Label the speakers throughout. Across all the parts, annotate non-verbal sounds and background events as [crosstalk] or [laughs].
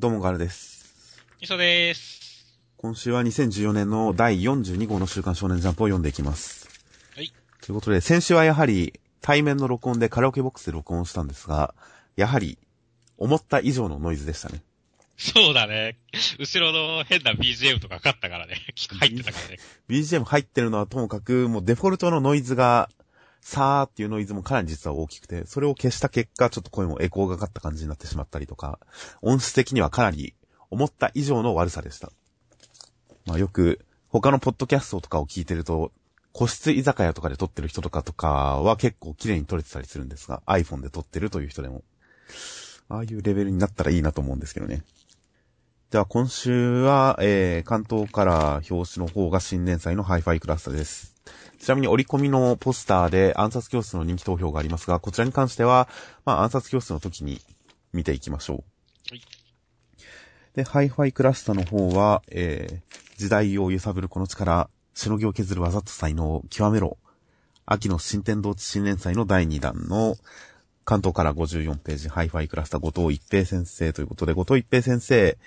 Speaker 1: どうもガルです。
Speaker 2: 磯でーす。
Speaker 1: 今週は2014年の第42号の週刊少年ジャンプを読んでいきます。
Speaker 2: はい。
Speaker 1: ということで、先週はやはり対面の録音でカラオケボックスで録音したんですが、やはり思った以上のノイズでしたね。
Speaker 2: そうだね。後ろの変な BGM とかかかったからね。入ってたからね。
Speaker 1: BGM 入ってるのはともかく、もうデフォルトのノイズが、さーっていうノイズもかなり実は大きくて、それを消した結果、ちょっと声もエコーがかかった感じになってしまったりとか、音質的にはかなり思った以上の悪さでした。まあよく、他のポッドキャストとかを聞いてると、個室居酒屋とかで撮ってる人とかとかは結構綺麗に撮れてたりするんですが、iPhone で撮ってるという人でも、ああいうレベルになったらいいなと思うんですけどね。では今週は、えー、巻頭から表紙の方が新連載のハイファイクラスタです。ちなみに折り込みのポスターで暗殺教室の人気投票がありますが、こちらに関しては、まあ暗殺教室の時に見ていきましょう。
Speaker 2: はい
Speaker 1: で、ハイファイクラスタの方は、えー、時代を揺さぶるこの力、しのぎを削る技と才能を極めろ。秋の新天道地新連載の第2弾の巻頭から54ページ、ハイファイクラスタ後藤逸平先生ということで、後藤逸平先生、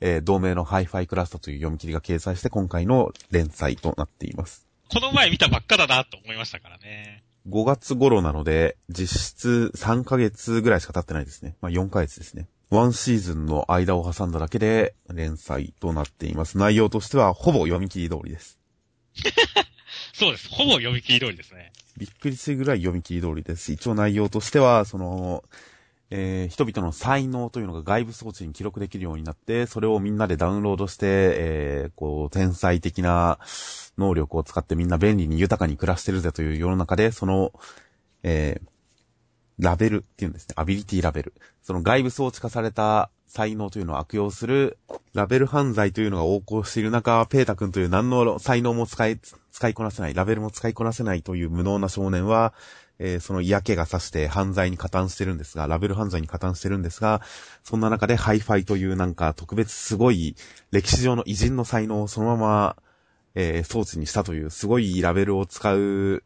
Speaker 1: えー同名のハイファイクラスタという読み切りが掲載して今回の連載となっています。
Speaker 2: この前見たばっかだなと思いましたからね。
Speaker 1: 5月頃なので、実質3ヶ月ぐらいしか経ってないですね。まあ4ヶ月ですね。ワンシーズンの間を挟んだだけで連載となっています。内容としてはほぼ読み切り通りです。[laughs]
Speaker 2: そうです。ほぼ読み切り通りですね。
Speaker 1: びっくりするぐらい読み切り通りです。一応内容としては、その、えー人々の才能というのが外部装置に記録できるようになって、それをみんなでダウンロードして、えーこう、天才的な能力を使ってみんな便利に豊かに暮らしてるぜという世の中で、その、えーラベルっていうんですね。アビリティラベル。その外部装置化された才能というのを悪用する、ラベル犯罪というのが横行している中、ペータ君という何の才能も使い、使いこなせない、ラベルも使いこなせないという無能な少年は、えーその嫌気がさして犯罪に加担してるんですが、ラベル犯罪に加担してるんですが、そんな中でハイファイというなんか特別すごい歴史上の偉人の才能をそのまま、えー装置にしたというすごいラベルを使う、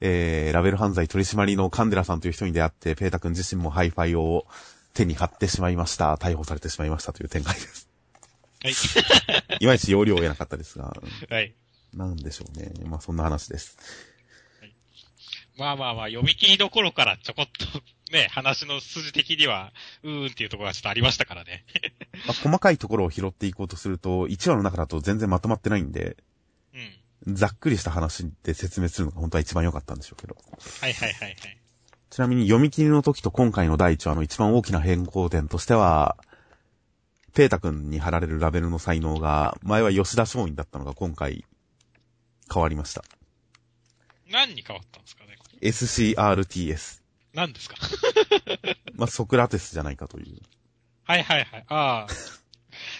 Speaker 1: えーラベル犯罪取締りのカンデラさんという人に出会って、ペータ君自身もハイファイを手に貼ってしまいました。逮捕されてしまいましたという展開です。
Speaker 2: はい。[laughs]
Speaker 1: いまいち要領を得なかったですが、
Speaker 2: はい。
Speaker 1: なんでしょうね。まあそんな話です。
Speaker 2: まあまあまあ、読み切りどころからちょこっと、ね、話の筋的には、うーんっていうところがちょっとありましたからね。
Speaker 1: まあ、細かいところを拾っていこうとすると、1話の中だと全然まとまってないんで、
Speaker 2: うん。
Speaker 1: ざっくりした話で説明するのが本当は一番良かったんでしょうけど。
Speaker 2: はいはいはいはい。
Speaker 1: ちなみに読み切りの時と今回の第1話の一番大きな変更点としては、ペータ君に貼られるラベルの才能が、前は吉田松陰だったのが今回変わりました。
Speaker 2: 何に変わったんですか？ね
Speaker 1: SCRTS。
Speaker 2: 何ですか？[laughs]
Speaker 1: まあ、ソクラテスじゃないかという。
Speaker 2: はいはいはい。ああ。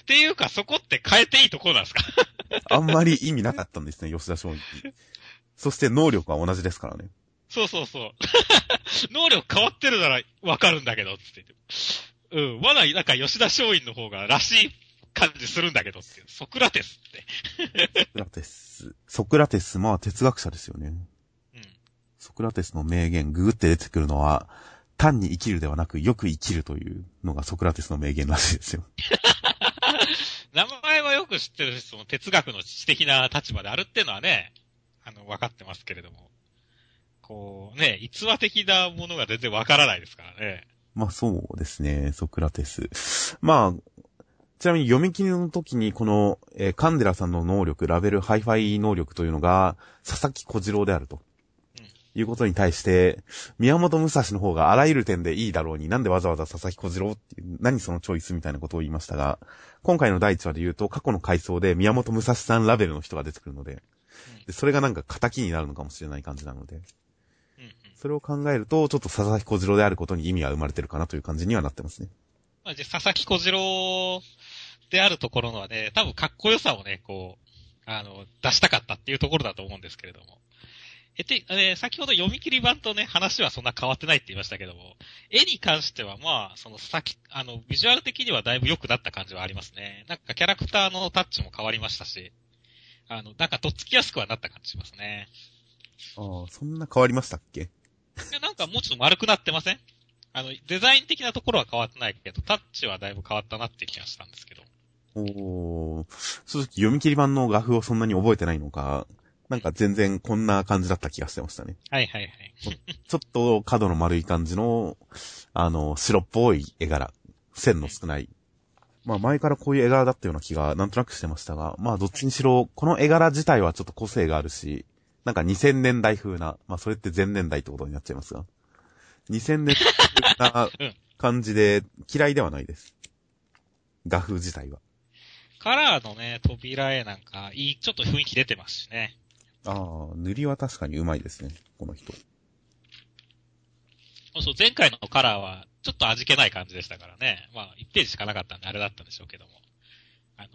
Speaker 2: っていうか、そこって変えていいところなんですか？[laughs]
Speaker 1: あんまり意味なかったんですね、吉田松陰。そして能力は同じですからね。
Speaker 2: そうそうそう。[laughs] 能力変わってるならわかるんだけど、つって言って。うん。まだなんか吉田松陰の方がらしい感じするんだけどって。ソクラテスって。
Speaker 1: ソクラテス。ソクラテス、まあ哲学者ですよね。
Speaker 2: うん。
Speaker 1: ソクラテスの名言、ググって出てくるのは、単に生きるではなく、よく生きるというのがソクラテスの名言らしいですよ。
Speaker 2: 名前はよく知ってるし、その哲学の知的な立場であるっていうのはね、あの、分かってますけれども。こう、ね、逸話的なものが全然わからないですからね。
Speaker 1: まあそうですね、ソクラテス。まあ、ちなみに読み切りの時にこの、えーカンデラさんの能力、ラベル、ハイファイ能力というのが、佐々木小次郎であると。いうことに対して、宮本武蔵の方があらゆる点でいいだろうに、なんでわざわざ佐々木小次郎って、何そのチョイスみたいなことを言いましたが、今回の第一話で言うと、過去の回想で宮本武蔵さんラベルの人が出てくるので、でそれがなんか仇になるのかもしれない感じなので、それを考えると、ちょっと佐々木小次郎であることに意味が生まれてるかなという感じにはなってますね。
Speaker 2: まあ、じゃあ佐々木小次郎であるところのはね、多分かっこよさをね、こう、あの、出したかったっていうところだと思うんですけれども。えて、えー先ほど読み切り版とね、話はそんな変わってないって言いましたけども、絵に関してはまあ、その佐々木、あの、ビジュアル的にはだいぶ良くなった感じはありますね。なんかキャラクターのタッチも変わりましたし、あの、なんかとっつきやすくはなった感じしますね。
Speaker 1: ああ、そんな変わりましたっけ？
Speaker 2: いやなんかもうちょっと丸くなってません？あの、デザイン的なところは変わってないけど、タッチはだいぶ変わったなって気がしたんですけど。
Speaker 1: おー、正直読み切り版の画風をそんなに覚えてないのか、なんか全然こんな感じだった気がしてましたね。
Speaker 2: はいはいはい。
Speaker 1: ちょっと角の丸い感じの、あの、白っぽい絵柄。線の少ない。まあ前からこういう絵柄だったような気がなんとなくしてましたが、まあどっちにしろ、この絵柄自体はちょっと個性があるし、なんか2000年代風な、まあそれって前年代ってことになっちゃいますが、2000年代風な感じで嫌いではないです。画風自体は。
Speaker 2: カラーのね、扉絵なんか、いい、ちょっと雰囲気出てますしね。
Speaker 1: ああ、塗りは確かにうまいですね、この人。
Speaker 2: そうそう、前回のカラーは、ちょっと味気ない感じでしたからね。まあ、1ページしかなかったんであれだったんでしょうけども。あの、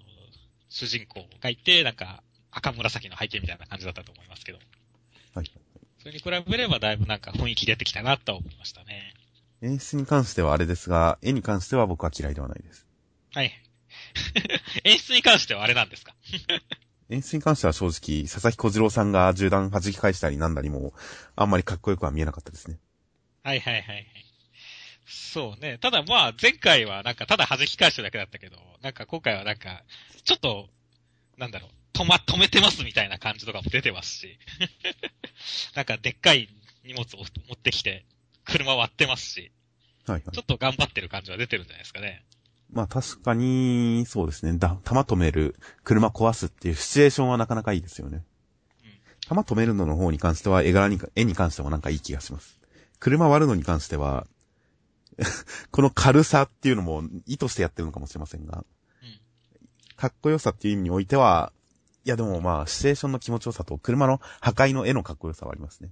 Speaker 2: 主人公がいて、なんか、赤紫の背景みたいな感じだったと思いますけど。
Speaker 1: はい。
Speaker 2: それに比べればだいぶなんか雰囲気出てきたなと思いましたね。
Speaker 1: 演出に関してはあれですが、絵に関しては僕は嫌いではないです。
Speaker 2: はい。[laughs] 演出に関してはあれなんですか？
Speaker 1: 演出に関しては正直、佐々木小次郎さんが銃弾弾き返したりなんだりも、あんまりかっこよくは見えなかったですね。
Speaker 2: はいはいはいはい。そうね。ただまあ、前回はなんかただ弾き返しただけだったけど、なんか今回はなんか、ちょっと、なんだろう、止ま、止めてますみたいな感じとかも出てますし。[laughs] なんかでっかい荷物を持ってきて、車割ってますし、
Speaker 1: はいはい
Speaker 2: ちょ。っと頑張ってる感じは出てるんじゃないですかね。
Speaker 1: まあ確かに、そうですね。だ、弾止める、車壊すっていうシチュエーションはなかなかいいですよね。弾止めるのの方に関しては、絵柄に、絵に関してもなんかいい気がします。車割るのに関しては、[laughs] この軽さっていうのも意図してやってるのかもしれませんが、かっこよさっていう意味においては、いやでもまあ、シチュエーションの気持ちよさと車の破壊の絵のかっこよさはありますね。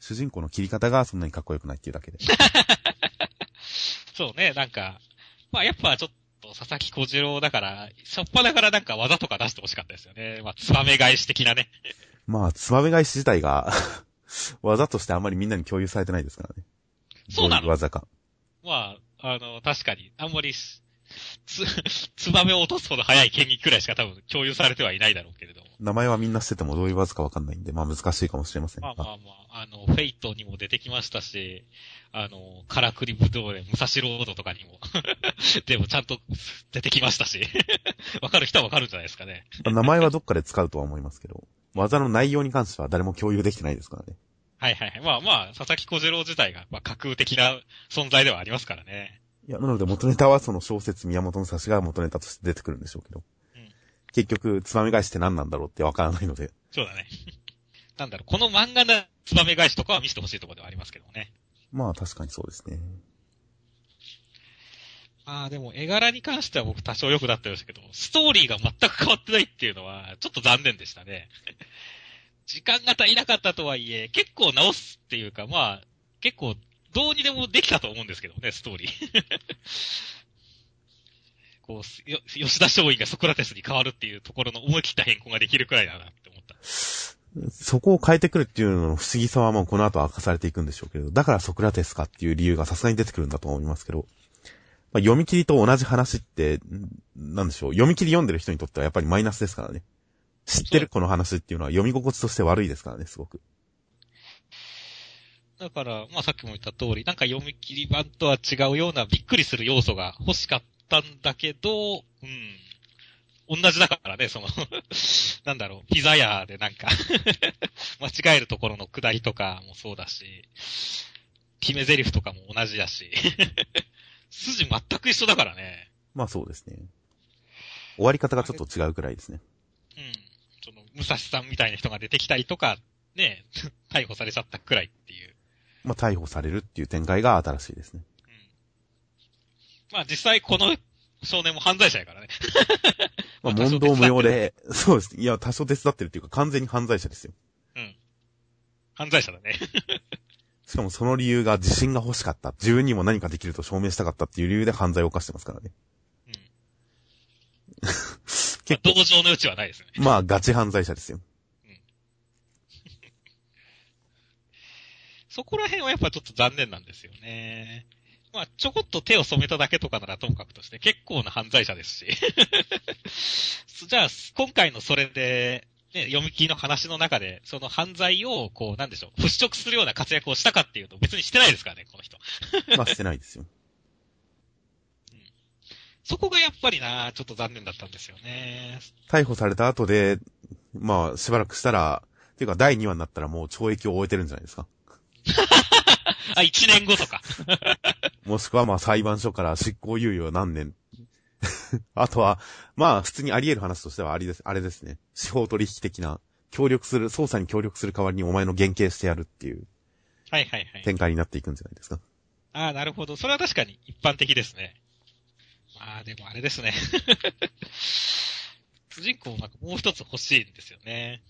Speaker 1: 主人公の切り方がそんなにかっこよくないっていうだけで。[laughs]
Speaker 2: そうね、なんか、まあやっぱちょっと佐々木小次郎だから、しょっぱだからなんか技とか出してほしかったですよね。まあ、ツバメ返し的なね。
Speaker 1: まあ、つばめ返し自体が、[laughs] 技としてあんまりみんなに共有されてないですからね。
Speaker 2: そうなの
Speaker 1: 技か。
Speaker 2: まあ、あの、確かに、あんまりし、つ、[laughs] ツバメを落とすほど速い剣技くらいしか多分共有されてはいないだろうけれども。
Speaker 1: 名前はみんな知っててもどういう技かわかんないんで、まあ難しいかもしれませんが。
Speaker 2: まあまあまあ、あの、フェイトにも出てきましたし、あの、カラクリブドウで武蔵ロードとかにも、[laughs] でもちゃんと出てきましたし、[laughs] わかる人はわかるんじゃないですかね。
Speaker 1: まあ名前はどっかで使うとは思いますけど、技の内容に関しては誰も共有できてないですからね。
Speaker 2: はいはいはい。まあまあ、佐々木小次郎自体が、まあ、架空的な存在ではありますからね。
Speaker 1: いや、なので元ネタはその小説宮本武蔵が元ネタとして出てくるんでしょうけど。
Speaker 2: うん
Speaker 1: 結局、つまみ返しって何なんだろうってわからないので。
Speaker 2: そうだね。[laughs] なんだろう、この漫画のツバメ返しとかは見せてほしいところではありますけどもね。
Speaker 1: まあ確かにそうですね。
Speaker 2: まあでも絵柄に関しては僕多少良くなってましたけど、ストーリーが全く変わってないっていうのは、ちょっと残念でしたね。[laughs] 時間が足りなかったとはいえ、結構直すっていうか、まあ、結構、どうにでもできたと思うんですけどね、ストーリー。[laughs] こう、よ吉田松陰がソクラテスに変わるっていうところの思い切った変更ができるくらいだなって思った。
Speaker 1: そこを変えてくるっていうのの不思議さはもうこの後明かされていくんでしょうけど、だからソクラテスかっていう理由がさすがに出てくるんだと思いますけど、まあ、読み切りと同じ話って、んなんでしょう、読み切り読んでる人にとってはやっぱりマイナスですからね。知ってるこの話っていうのは読み心地として悪いですからね、すごく。
Speaker 2: だから、まあさっきも言った通り、なんか読み切り版とは違うようなびっくりする要素が欲しかったんだけど、うん。同じだからね、その、[laughs] なんだろう、ピザ屋でなんか、[laughs] 間違えるところの下りとかもそうだし、決め台詞とかも同じだし、[laughs] 筋全く一緒だからね。
Speaker 1: まあそうですね。終わり方がちょっと違うくらいですね。
Speaker 2: うん。その、武蔵さんみたいな人が出てきたりとか、ね、逮捕されちゃったくらいっていう。
Speaker 1: まあ逮捕されるっていう展開が新しいですね。
Speaker 2: うん。まあ実際この少年も犯罪者やからね。[laughs]
Speaker 1: まあ
Speaker 2: まあ
Speaker 1: 問答無用で、そうです。いや、多少手伝ってるっていうか完全に犯罪者ですよ。
Speaker 2: うん。犯罪者だね。[laughs]
Speaker 1: しかもその理由が自信が欲しかった。自分にも何かできると証明したかったっていう理由で犯罪を犯してますからね。
Speaker 2: うん。
Speaker 1: 結
Speaker 2: まあ、
Speaker 1: 構、
Speaker 2: 同情の余地はないですよね。[laughs]
Speaker 1: まあガチ犯罪者ですよ。
Speaker 2: そこら辺はやっぱちょっと残念なんですよね。まあ、ちょこっと手を染めただけとかならともかくとして結構な犯罪者ですし。[laughs] じゃあ、今回のそれで、ね、読み切りの話の中で、その犯罪を、こう、なんでしょう、払拭するような活躍をしたかっていうと、別にしてないですからね、この人。[laughs]
Speaker 1: まあしてないですよ。
Speaker 2: そこがやっぱりな、ちょっと残念だったんですよね。
Speaker 1: 逮捕された後で、まあしばらくしたら、っていうか第2話になったらもう懲役を終えてるんじゃないですか。[laughs]
Speaker 2: あ、1年後とか。
Speaker 1: もしくはまあ裁判所から執行猶予何年。[laughs] あとは、まあ普通にあり得る話としてはありです、あれですね。司法取引的な、協力する、捜査に協力する代わりにお前の減刑してやるっていう
Speaker 2: はいはいはい。
Speaker 1: 展開になっていくんじゃないですか。
Speaker 2: ああ、なるほど。それは確かに一般的ですね。まあでもあれですね。[laughs] 主人公なんかもう一つ欲しいんですよね。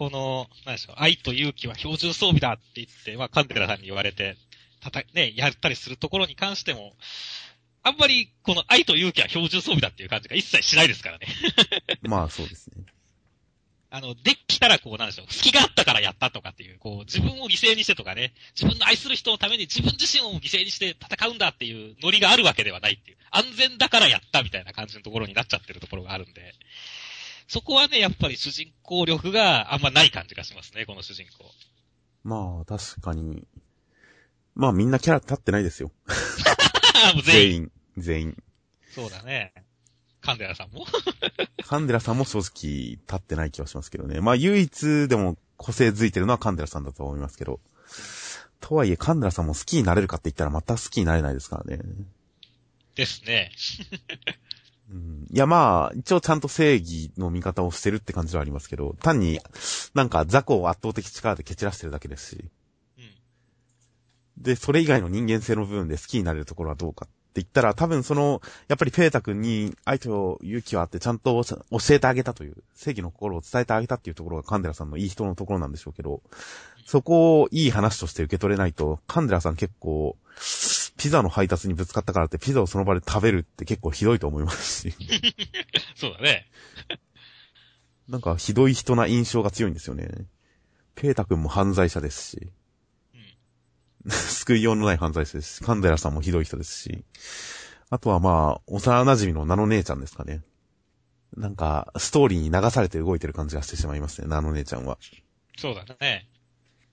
Speaker 2: この、なんでしょう、愛と勇気は標準装備だって言って、まあ、カンテラさんに言われて、たた、ね、やったりするところに関しても、あんまり、この愛と勇気は標準装備だっていう感じが一切しないですからね。[laughs]
Speaker 1: まあそうですね。
Speaker 2: あの、できたらこう、なんでしょう、隙があったからやったとかっていう、こう、自分を犠牲にしてとかね、自分の愛する人のために自分自身を犠牲にして戦うんだっていうノリがあるわけではないっていう、安全だからやったみたいな感じのところになっちゃってるところがあるんで、そこはね、やっぱり主人公力があんまない感じがしますね、この主人公。
Speaker 1: まあ確かに。まあみんなキャラ立ってないですよ。[laughs]
Speaker 2: 全員。
Speaker 1: 全員。
Speaker 2: そうだね。カンデラさんも [laughs]
Speaker 1: カンデラさんも正直立ってない気はしますけどね。まあ唯一でも個性づいてるのはカンデラさんだと思いますけど。とはいえカンデラさんも好きになれるかって言ったらまた好きになれないですからね。
Speaker 2: ですね。[laughs]
Speaker 1: うん、いやまあ、一応ちゃんと正義の味方をしてるって感じはありますけど、単になんか雑魚を圧倒的力で蹴散らしてるだけですし。
Speaker 2: うん。
Speaker 1: で、それ以外の人間性の部分で好きになれるところはどうかって言ったら、多分その、やっぱりペータ君に愛と勇気はあってちゃんと教えてあげたという、正義の心を伝えてあげたっていうところがカンデラさんのいい人のところなんでしょうけど、そこをいい話として受け取れないと、カンデラさん結構、ピザの配達にぶつかったからってピザをその場で食べるって結構ひどいと思いますし、
Speaker 2: そうだね。
Speaker 1: なんかひどい人な印象が強いんですよね。ペータ君も犯罪者ですし、
Speaker 2: うん。
Speaker 1: 救いようのない犯罪者ですし、カンデラさんもひどい人ですし、あとはまあ、幼馴染のナノ姉ちゃんですかね。なんか、ストーリーに流されて動いてる感じがしてしまいますね、ナノ姉ちゃんは。
Speaker 2: そうだね。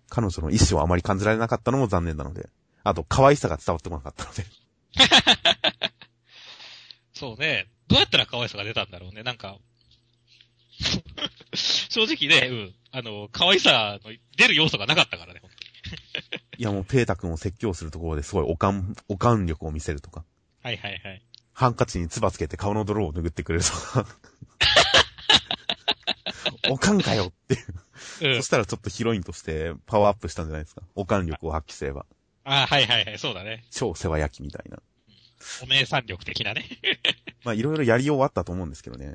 Speaker 1: 彼女の意志をあまり感じられなかったのも残念なので。あと、可愛さが伝わってこなかったので。[laughs]
Speaker 2: そうね。どうやったら可愛さが出たんだろうね。なんか、[laughs] 正直ね、うん。あの、可愛さの出る要素がなかったからね、本当に。[laughs]
Speaker 1: いやもう、ペータ君を説教するところですごいおかん、おかん力を見せるとか。
Speaker 2: はいはいはい。
Speaker 1: ハンカチに唾つけて顔の泥を拭ってくれるとか。おかんかよっていう。
Speaker 2: うん
Speaker 1: そし。たらちょっとヒロインとしてパワーアップしたんじゃないですか。おかん力を発揮すれば。
Speaker 2: あはいはいはい、そうだね。
Speaker 1: 超世話焼きみたいな。
Speaker 2: お姉さん力的なね。[laughs]
Speaker 1: まあいろいろやりようはあったと思うんですけどね。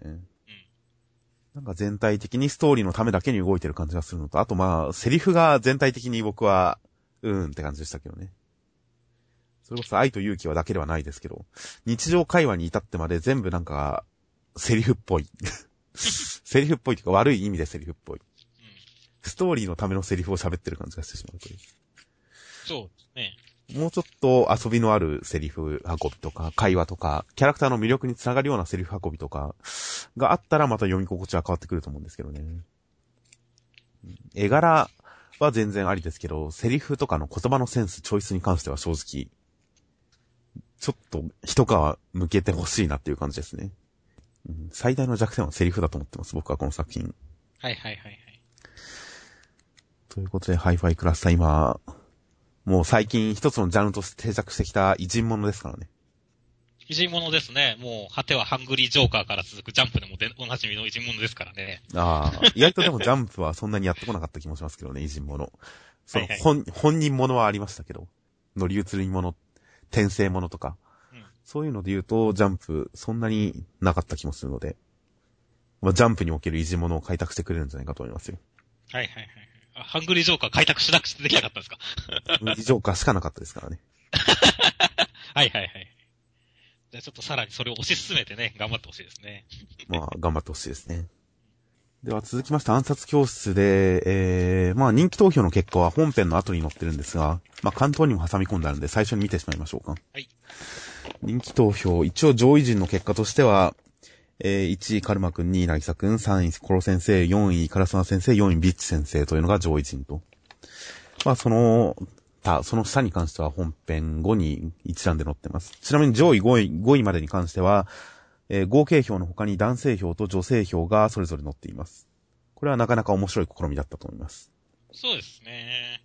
Speaker 1: なんか全体的にストーリーのためだけに動いてる感じがするのと、あとまあ、セリフが全体的に僕は、うーんって感じでしたけどね。それこそ愛と勇気はだけではないですけど、日常会話に至ってまで全部なんか、セリフっぽい。[laughs] セリフっぽいというか悪い意味でセリフっぽい。
Speaker 2: うん。
Speaker 1: ストーリーのためのセリフを喋ってる感じがしてしまうという。
Speaker 2: そうですね。
Speaker 1: もうちょっと遊びのあるセリフ運びとか、会話とか、キャラクターの魅力につながるようなセリフ運びとか、があったらまた読み心地は変わってくると思うんですけどね。うん絵柄は全然ありですけど、セリフとかの言葉のセンス、チョイスに関しては正直、ちょっと一皮向けてほしいなっていう感じですね。うん最大の弱点はセリフだと思ってます、僕はこの作品。
Speaker 2: はいはいはいはい。
Speaker 1: ということで、ハイファイクラスター今、もう最近一つのジャンルとして定着してきた偉人モノですからね。
Speaker 2: 偉人モノですね。もう、果てはハングリージョーカーから続くジャンプでもでおなじみの偉人モノですからね。
Speaker 1: ああ、意外とでもジャンプはそんなにやってこなかった気もしますけどね、偉人モノ。その
Speaker 2: はいはい
Speaker 1: 本、本人モノはありましたけど、乗り移りモノ、転生者とか、
Speaker 2: うん
Speaker 1: そういうので言うと、ジャンプ、そんなになかった気もするので、まあ、ジャンプにおける偉人者を開拓してくれるんじゃないかと思いますよ。
Speaker 2: はいはいはい。あハングリージョーカー開拓しなくてできなかったんですか？
Speaker 1: 以上かしかなかったですからね。
Speaker 2: はいはいはい。じゃあちょっとさらにそれを推し進めてね、頑張ってほしいですね。
Speaker 1: まあ、頑張ってほしいですね。では続きまして暗殺教室で、えー、まあ人気投票の結果は本編の後に載ってるんですが、まあ関東にも挟み込んであるんで最初に見てしまいましょうか。
Speaker 2: はい。
Speaker 1: 人気投票、一応上位陣の結果としては、えー、1位カルマくん、2位なぎさくん、3位コロ先生、4位カラスマ先生、4位ビッチ先生というのが上位陣と。まあ、その、た、その下に関しては本編後に一覧で載ってます。ちなみに上位5位、5位までに関しては、えー、合計票の他に男性票と女性票がそれぞれ載っています。これはなかなか面白い試みだったと思います。
Speaker 2: そうですね。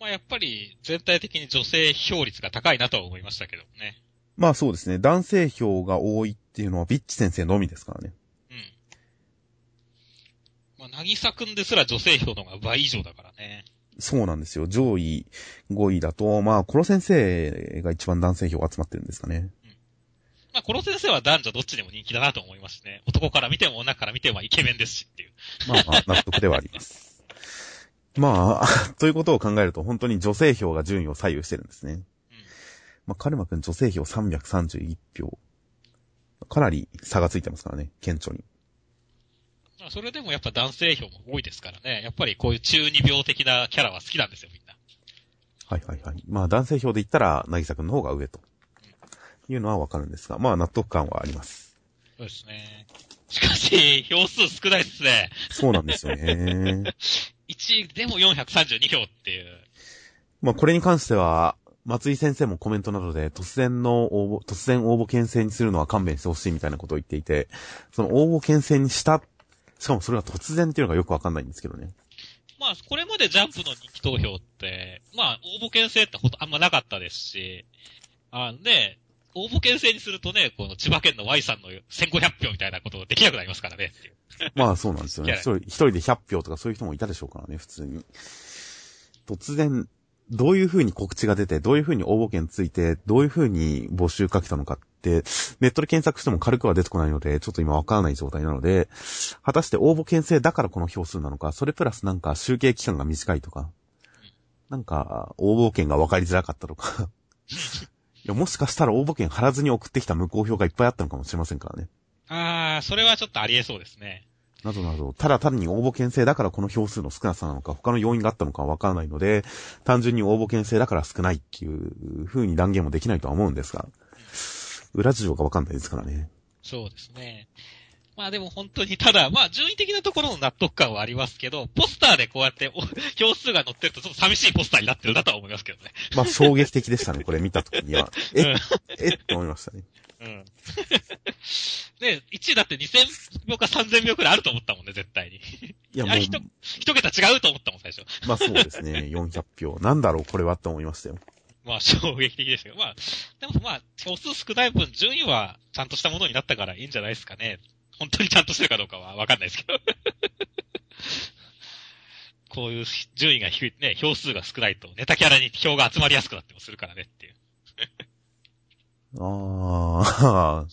Speaker 2: まあやっぱり全体的に女性票率が高いなとは思いましたけどね。
Speaker 1: まあそうですね。男性票が多いっていうのはビッチ先生のみですからね。
Speaker 2: うん。まあ、なぎさくんですら女性票の方が倍以上だからね。
Speaker 1: そうなんですよ。上位5位だと、まあ、コロ先生が一番男性票集まってるんですかね。うん。
Speaker 2: まあ、コロ先生は男女どっちでも人気だなと思いますね。男から見ても女から見てもイケメンですしっていう。
Speaker 1: まあまあ、納得ではあります。[laughs] まあ、[laughs] ということを考えると、本当に女性票が順位を左右してるんですね。うん。まあ、カルマくん女性票331票。かなり差がついてますからね、顕著に。
Speaker 2: それでもやっぱ男性票も多いですからね。やっぱりこういう中二病的なキャラは好きなんですよ、みんな。
Speaker 1: はいはいはい。まあ男性票で言ったら、なぎさくんの方が上と。いうのはわかるんですが、まあ納得感はあります。
Speaker 2: そうですね。しかし、票数少ないですね。
Speaker 1: そうなんですよね。[laughs]
Speaker 2: 1でも432票っていう。
Speaker 1: まあこれに関しては、松井先生もコメントなどで突然の応募、突然応募牽制にするのは勘弁してほしいみたいなことを言っていて、その応募牽制にした、しかもそれは突然っていうのがよくわかんないんですけどね。
Speaker 2: まあ、これまでジャンプの人気投票って、まあ、応募牽制ってほんとあんまなかったですし、あんで、応募牽制にするとね、この千葉県の Y さんの1500票みたいなことできなくなりますからね。
Speaker 1: まあそうなんですよね。[laughs] 一人一人で100票とかそういう人もいたでしょうからね、普通に。突然、どういう風に告知が出て、どういう風に応募券ついて、どういう風に募集かけたのかって、ネットで検索しても軽くは出てこないので、ちょっと今わからない状態なので、果たして応募券制だからこの票数なのか、それプラスなんか集計期間が短いとか、なんか、応募券が分かりづらかったとか [laughs] いや、もしかしたら応募券貼らずに送ってきた無効票がいっぱいあったのかもしれませんからね。
Speaker 2: あー、それはちょっとあり得そうですね。
Speaker 1: などなど、ただ単に応募件制だからこの票数の少なさなのか、他の要因があったのかわからないので、単純に応募件制だから少ないっていう風に断言もできないとは思うんですが、裏事情がわかんないですからね。
Speaker 2: そうですね。まあでも本当に、ただ、まあ順位的なところの納得感はありますけど、ポスターでこうやって票数が載ってるとちょっと寂しいポスターになってるなとは思いますけどね。
Speaker 1: まあ衝撃的でしたね、これ見た時には。[laughs] え、えって思いましたね。うん。[laughs]
Speaker 2: ね1位だって2000秒か3000秒くらいあると思ったもんね、絶対に。いや、もう。一、一桁違うと思ったもん、最初。
Speaker 1: まあそうですね、[laughs] 400票。なんだろう、これはって思いましたよ。
Speaker 2: まあ、衝撃的でしたけど、まあ、でもまあ、票数少ない分、順位はちゃんとしたものになったからいいんじゃないですかね。本当にちゃんとしてるかどうかはわかんないですけど。[laughs] こういう順位が低い、ね、票数が少ないと、ネタキャラに票が集まりやすくなってもするからねっていう。
Speaker 1: ああ、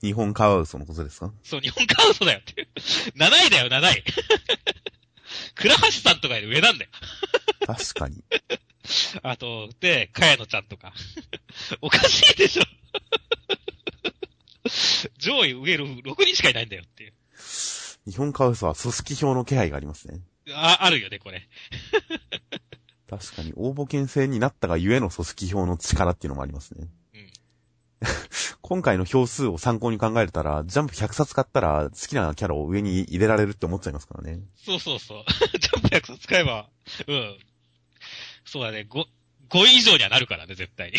Speaker 1: 日本カワウソのことですか？
Speaker 2: そう、日本カワウソだよっていう。7位だよ、7位。[laughs] 倉橋さんとかより上なんだよ。
Speaker 1: 確かに。
Speaker 2: あと、で、かやのちゃんとか。おかしいでしょ。上位上る6人しかいないんだよっていう。
Speaker 1: 日本カワウソは組織票の気配がありますね。
Speaker 2: あ、あるよね、これ。
Speaker 1: 確かに、応募券制になったがゆえの組織票の力っていうのもありますね。[laughs] 今回の票数を参考に考えたら、ジャンプ100冊買ったら好きなキャラを上に入れられるって思っちゃいますからね。
Speaker 2: そうそうそう。[laughs] ジャンプ100冊買えば、うん。そうだね、5、5位以上にはなるからね、絶対に。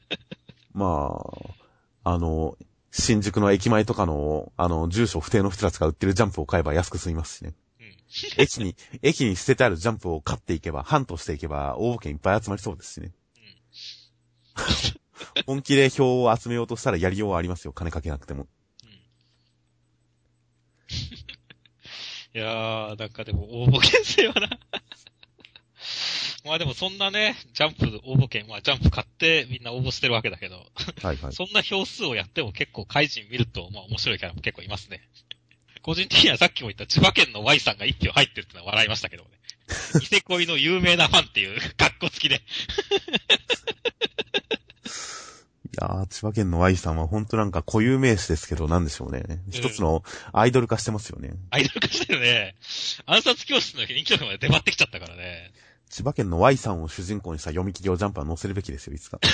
Speaker 2: [laughs]
Speaker 1: まあ、あの、新宿の駅前とかの、あの、住所不定の人たちが売ってるジャンプを買えば安く済みますしね。うん、駅に、駅に捨ててあるジャンプを買っていけば、ハントしていけば、応募券いっぱい集まりそうですしね。うん [laughs] 本気で票を集めようとしたらやりようはありますよ。金かけなくても。うん、[laughs]
Speaker 2: いやー、なんかでも応募券制はな [laughs] まあでもそんなね、ジャンプ応募券、まあジャンプ買ってみんな応募してるわけだけど、はいはい。そんな票数をやっても結構怪人見ると、まあ面白いキャラも結構いますね。個人的にはさっきも言った千葉県の Y さんが一票入ってるってのは笑いましたけどね。ニセ恋の有名なファンっていう格好付きで
Speaker 1: いやー、千葉県の Y さんは本当なんか固有名詞ですけど、なんでしょうね。一つのアイドル化してますよね。
Speaker 2: アイドル化してるね。暗殺教室の人気曲まで出張ってきちゃったからね。
Speaker 1: 千葉県の Y さんを主人公にした読み切りをジャンプは載せるべきですよ、いつか。[laughs]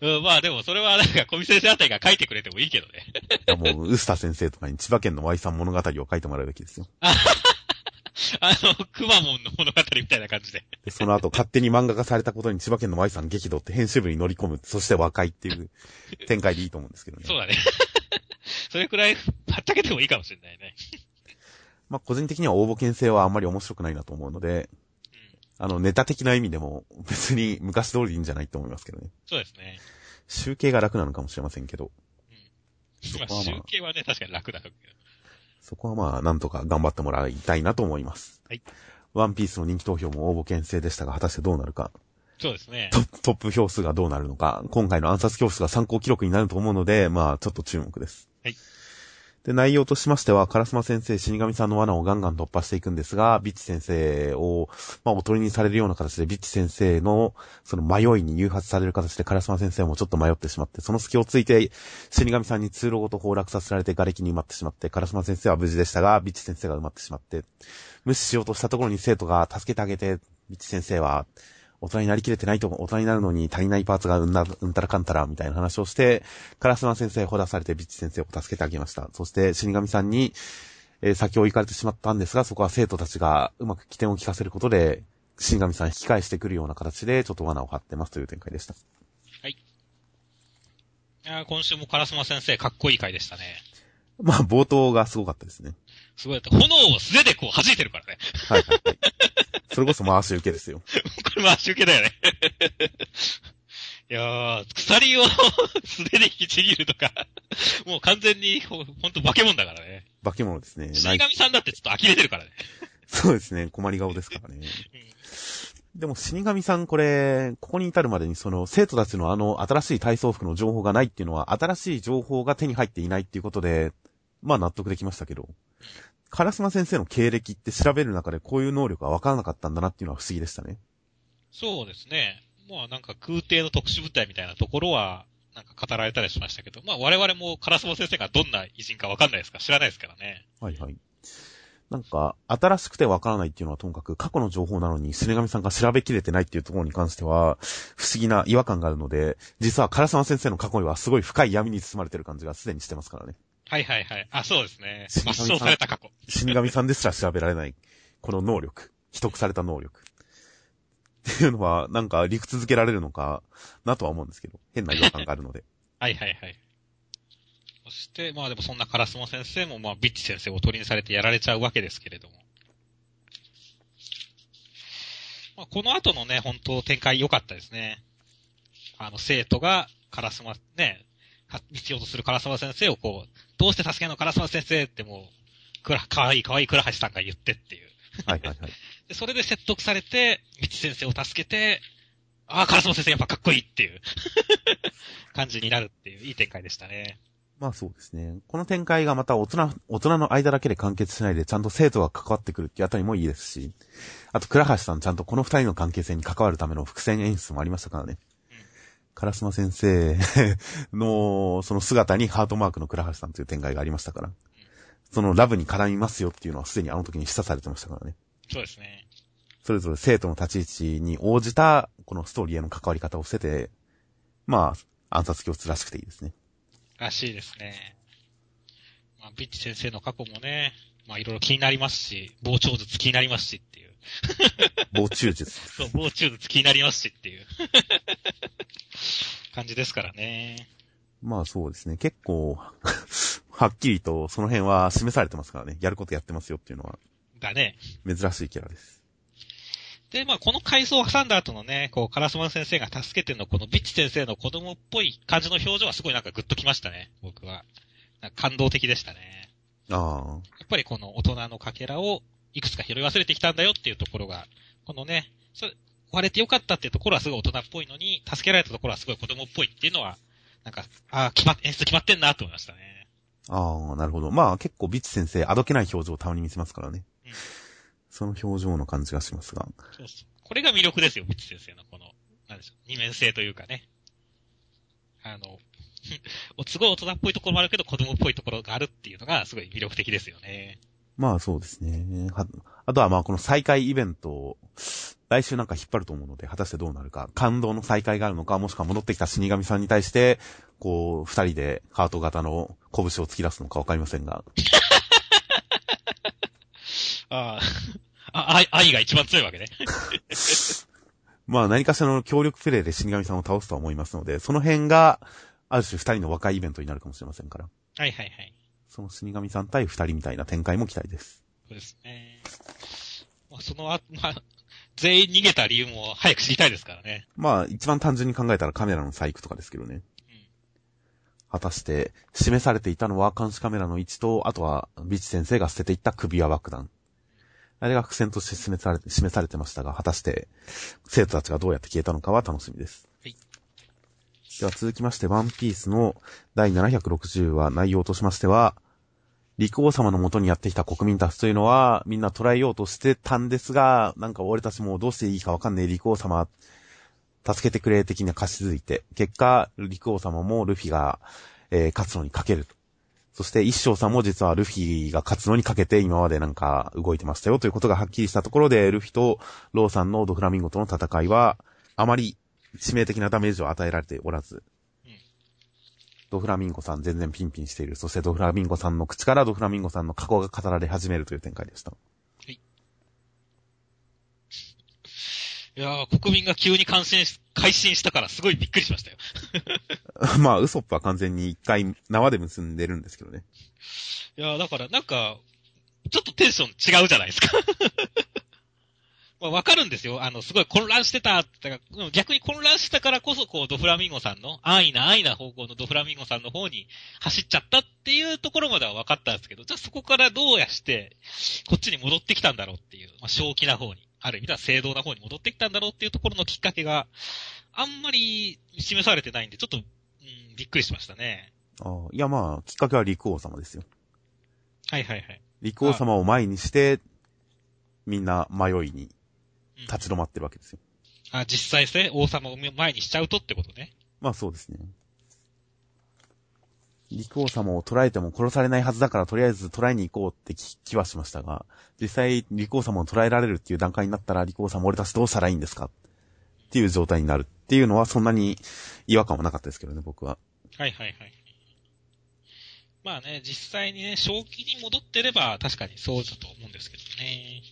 Speaker 2: うん、まあでもそれはなんか小見先生あたりが書いてくれてもいいけどね。
Speaker 1: いやもう、ウスタ先生とかに千葉県の Y さん物語を書いてもらうべきですよ。[laughs] [laughs]
Speaker 2: あの、くまモンの物語みたいな感じで。
Speaker 1: で、その後勝手に漫画化されたことに千葉県の Y さん激怒って編集部に乗り込む、そして和解っていう [laughs] 展開でいいと思うんですけどね。
Speaker 2: そうだね。[laughs] それくらい、はったけてもいいかもしれないね。
Speaker 1: まあ、個人的には応募牽制はあんまり面白くないなと思うので、あの、ネタ的な意味でも別に昔通りでいいんじゃないと思いますけどね。
Speaker 2: そうですね。
Speaker 1: 集計が楽なのかもしれませんけど、
Speaker 2: まあ、
Speaker 1: こはまあ
Speaker 2: 集計はね、確かに楽だけど。
Speaker 1: そこはまあ、なんとか頑張ってもらいたいなと思います。
Speaker 2: はい。
Speaker 1: ワンピースの人気投票も応募牽制でしたが、果たしてどうなるか。
Speaker 2: そうですね。
Speaker 1: トップトップ票数がどうなるのか、今回の暗殺教室が参考記録になると思うので、まあ、ちょっと注目です。
Speaker 2: はい。
Speaker 1: で、内容としましては、烏丸先生、死神さんの罠をガンガン突破していくんですが、ビッチ先生を、まあ、おとりにされるような形で、ビッチ先生の、その迷いに誘発される形で、烏丸先生もちょっと迷ってしまって、その隙をついて、死神さんに通路ごと崩落させられて、瓦礫に埋まってしまって、烏丸先生は無事でしたが、ビッチ先生が埋まってしまって、無視しようとしたところに生徒が助けてあげて、ビッチ先生は、大人になりきれてないと、大人になるのに足りないパーツがうんな、うんたらかんたら、みたいな話をして、カラスマ先生、ほだされてビッチ先生を助けてあげました。そして、死神さんに、えー先を行かれてしまったんですが、そこは生徒たちがうまく起点を聞かせることで、死神さん引き返してくるような形で、ちょっと罠を張ってますという展開でした。
Speaker 2: いやー今週も烏丸先生、かっこいい回でしたね。
Speaker 1: まあ、冒頭がすごかったですね。
Speaker 2: すごいだって。炎を素手でこう弾いてるからね。
Speaker 1: はいはいはい。それこそ回し受けですよ。[laughs]
Speaker 2: これ回し受けだよね。[laughs] いやー、鎖を素手で引きちぎるとか、もう完全にほほんと化け物だからね。
Speaker 1: 化け物ですね。
Speaker 2: 死神さんだってちょっと呆れてるからね。
Speaker 1: そうですね。困り顔ですからね。でも死神さんこれ、ここに至るまでにその生徒たちのあの新しい体操服の情報がないっていうのは新しい情報が手に入っていないっていうことで、まあ納得できましたけど、烏丸先生の経歴って調べる中でこういう能力がわからなかったんだなっていうのは不思議でしたね。
Speaker 2: そうですね。まあなんか空挺の特殊部隊みたいなところは、なんか語られたりしましたけど、まあ我々もカラスモ先生がどんな偉人かわかんないですから、知らないですからね。
Speaker 1: はいはい。なんか、新しくてわからないっていうのはともかく過去の情報なのに、死神さんが調べきれてないっていうところに関しては、不思議な違和感があるので、実は唐沢先生の過去にはすごい深い闇に包まれてる感じがすでにしてますからね。
Speaker 2: はいはいはい。あ、そうですね。
Speaker 1: 死神さん
Speaker 2: 抹消された過去。
Speaker 1: 死神さんですら調べられない、この能力、秘匿された能力。っていうのは、なんか理屈づけられるのかなとは思うんですけど、変な違和感があるので。[laughs]
Speaker 2: はいはいはい。そして、まあでもそんなカラスモ先生も、まあビッチ先生をおとりにされてやられちゃうわけですけれども。まあ、この後のね、本当展開良かったですね。あの、生徒がカラスマ、ね、は必要とするカラスマ先生をこう、どうして助けんのカラスマ先生ってもう、くら、かわいいかわいい倉橋さんが言ってっていう。
Speaker 1: はいはいはい。[laughs]
Speaker 2: で、それで説得されて、ビッチ先生を助けて、ああ、カラスマ先生やっぱかっこいいっていう [laughs] 感じになるっていう、いい展開でしたね。
Speaker 1: まあそうですね。この展開がまた大人、大人の間だけで完結しないで、ちゃんと生徒が関わってくるっていうあたりもいいですし、あと倉橋さんちゃんとこの二人の関係性に関わるための伏線演出もありましたからね。烏丸先生 [laughs] の、その姿にハートマークの倉橋さんという展開がありましたから。そのラブに絡みますよっていうのはすでにあの時に示唆されてましたからね。
Speaker 2: そうですね。
Speaker 1: それぞれ生徒の立ち位置に応じた、このストーリーへの関わり方をしてて、まあ、暗殺教室らしくていいですね。
Speaker 2: らしいですね。まあ、ビッチ先生の過去もね、まあいろいろ気になりますし、傍聴術気になりますしっていう。
Speaker 1: 傍中術。[laughs]
Speaker 2: そう、傍聴術気になりますしっていう。感じですからね。
Speaker 1: まあそうですね。結構、[laughs] はっきりとその辺は示されてますからね。やることやってますよっていうのは
Speaker 2: だね。
Speaker 1: 珍しいキャラです。
Speaker 2: で、まあこの回想を挟んだ後のね、こう、カラスマン先生が助けてんの、このビッチ先生の子供っぽい感じの表情はすごいなんかグッときましたね、僕は。感動的でしたね。
Speaker 1: あ
Speaker 2: やっぱりこの大人のかけらをいくつか拾い忘れてきたんだよっていうところが、このね、それ、割れてよかったっていうところはすごい大人っぽいのに、助けられたところはすごい子供っぽいっていうのは、なんか、ああ、決まっ、演出決まってんなと思いましたね。
Speaker 1: あ。ああ、なるほど。まあ結構ビッチ先生、あどけない表情をたまに見せますからね。
Speaker 2: うん
Speaker 1: その表情の感じがしますが。
Speaker 2: そうそう。これが魅力ですよ、ビッチ先生のこの、なんでしょう、二面性というかね。あの、[laughs] おすごい大人っぽいところもあるけど、子供っぽいところがあるっていうのが、すごい魅力的ですよね。
Speaker 1: まあそうですね。はあとはまあこの再開イベント、来週なんか引っ張ると思うので、果たしてどうなるか、感動の再会があるのか、もしくは戻ってきた死神さんに対して、こう、二人でハート型の拳を突き出すのかわかりませんが。[laughs]
Speaker 2: ああ、愛、愛が一番強いわけね。[laughs]
Speaker 1: まあ何かしらの協力プレイで死神さんを倒すとは思いますので、その辺が、ある種二人の若いイベントになるかもしれませんから。
Speaker 2: はいはいはい。
Speaker 1: その死神さん対二人みたいな展開も期待です。
Speaker 2: そうですね。まあ、そのあ、まあ、全員逃げた理由も早く知りたいですからね。
Speaker 1: まあ、一番単純に考えたらカメラの細工とかですけどね。うん。果たして、示されていたのは監視カメラの位置と、あとは、ビチ先生が捨てていった首輪爆弾。あれが伏線として示されて、示されてましたが、果たして、生徒たちがどうやって消えたのかは楽しみです。はい。では続きまして、ワンピースの第760話内容としましては、陸王様の元にやってきた国民たちというのは、みんな捉えようとしてたんですが、なんか俺たちもどうしていいかわかんねえ陸王様、助けてくれ的に貸し付いて、結果、陸王様もルフィが、えー、勝つのにかけると。そして一生さんも実はルフィが勝つのにかけて今までなんか動いてましたよということがはっきりしたところで、ルフィとローさんのドフラミンゴとの戦いは、あまり致命的なダメージを与えられておらず、ドフラミンゴさん全然ピンピンしている。そしてドフラミンゴさんの口からドフラミンゴさんの過去が語られ始めるという展開でした。はい。
Speaker 2: いやー、国民が急に感心し、改心したからすごいびっくりしましたよ。[laughs]
Speaker 1: まあ、ウソップは完全に一回縄で結んでるんですけどね。
Speaker 2: いやー、だからなんか、ちょっとテンション違うじゃないですか。まあ、わかるんですよ。あの、すごい混乱してたって、逆に混乱したからこそ、こう、ドフラミンゴさんの、安易な安易な方向のドフラミンゴさんの方に走っちゃったっていうところまでは分かったんですけど、じゃあそこからどうやして、こっちに戻ってきたんだろうっていう、まあ、正気な方に、ある意味では正道な方に戻ってきたんだろうっていうところのきっかけが、あんまり示されてないんで、ちょっと、うん、びっくりしましたね。
Speaker 1: ああ、いやまあ、きっかけは陸王様ですよ。
Speaker 2: はいはいはい。
Speaker 1: 陸王様を前にして、みんな迷いに立ち止まってるわけですよ。
Speaker 2: あ、実際ですね、王様を前にしちゃうとってことね。
Speaker 1: まあそうですね。陸王様を捕らえても殺されないはずだからとりあえず捕らえに行こうって気はしましたが、実際陸王様を捕らえられるっていう段階になったら陸王様俺たちどうしたらいいんですか？っていう状態になるっていうのはそんなに違和感はなかったですけどね、僕は。
Speaker 2: はいはいはい。まあね、実際にね、正気に戻ってれば確かにそうだと思うんですけどね。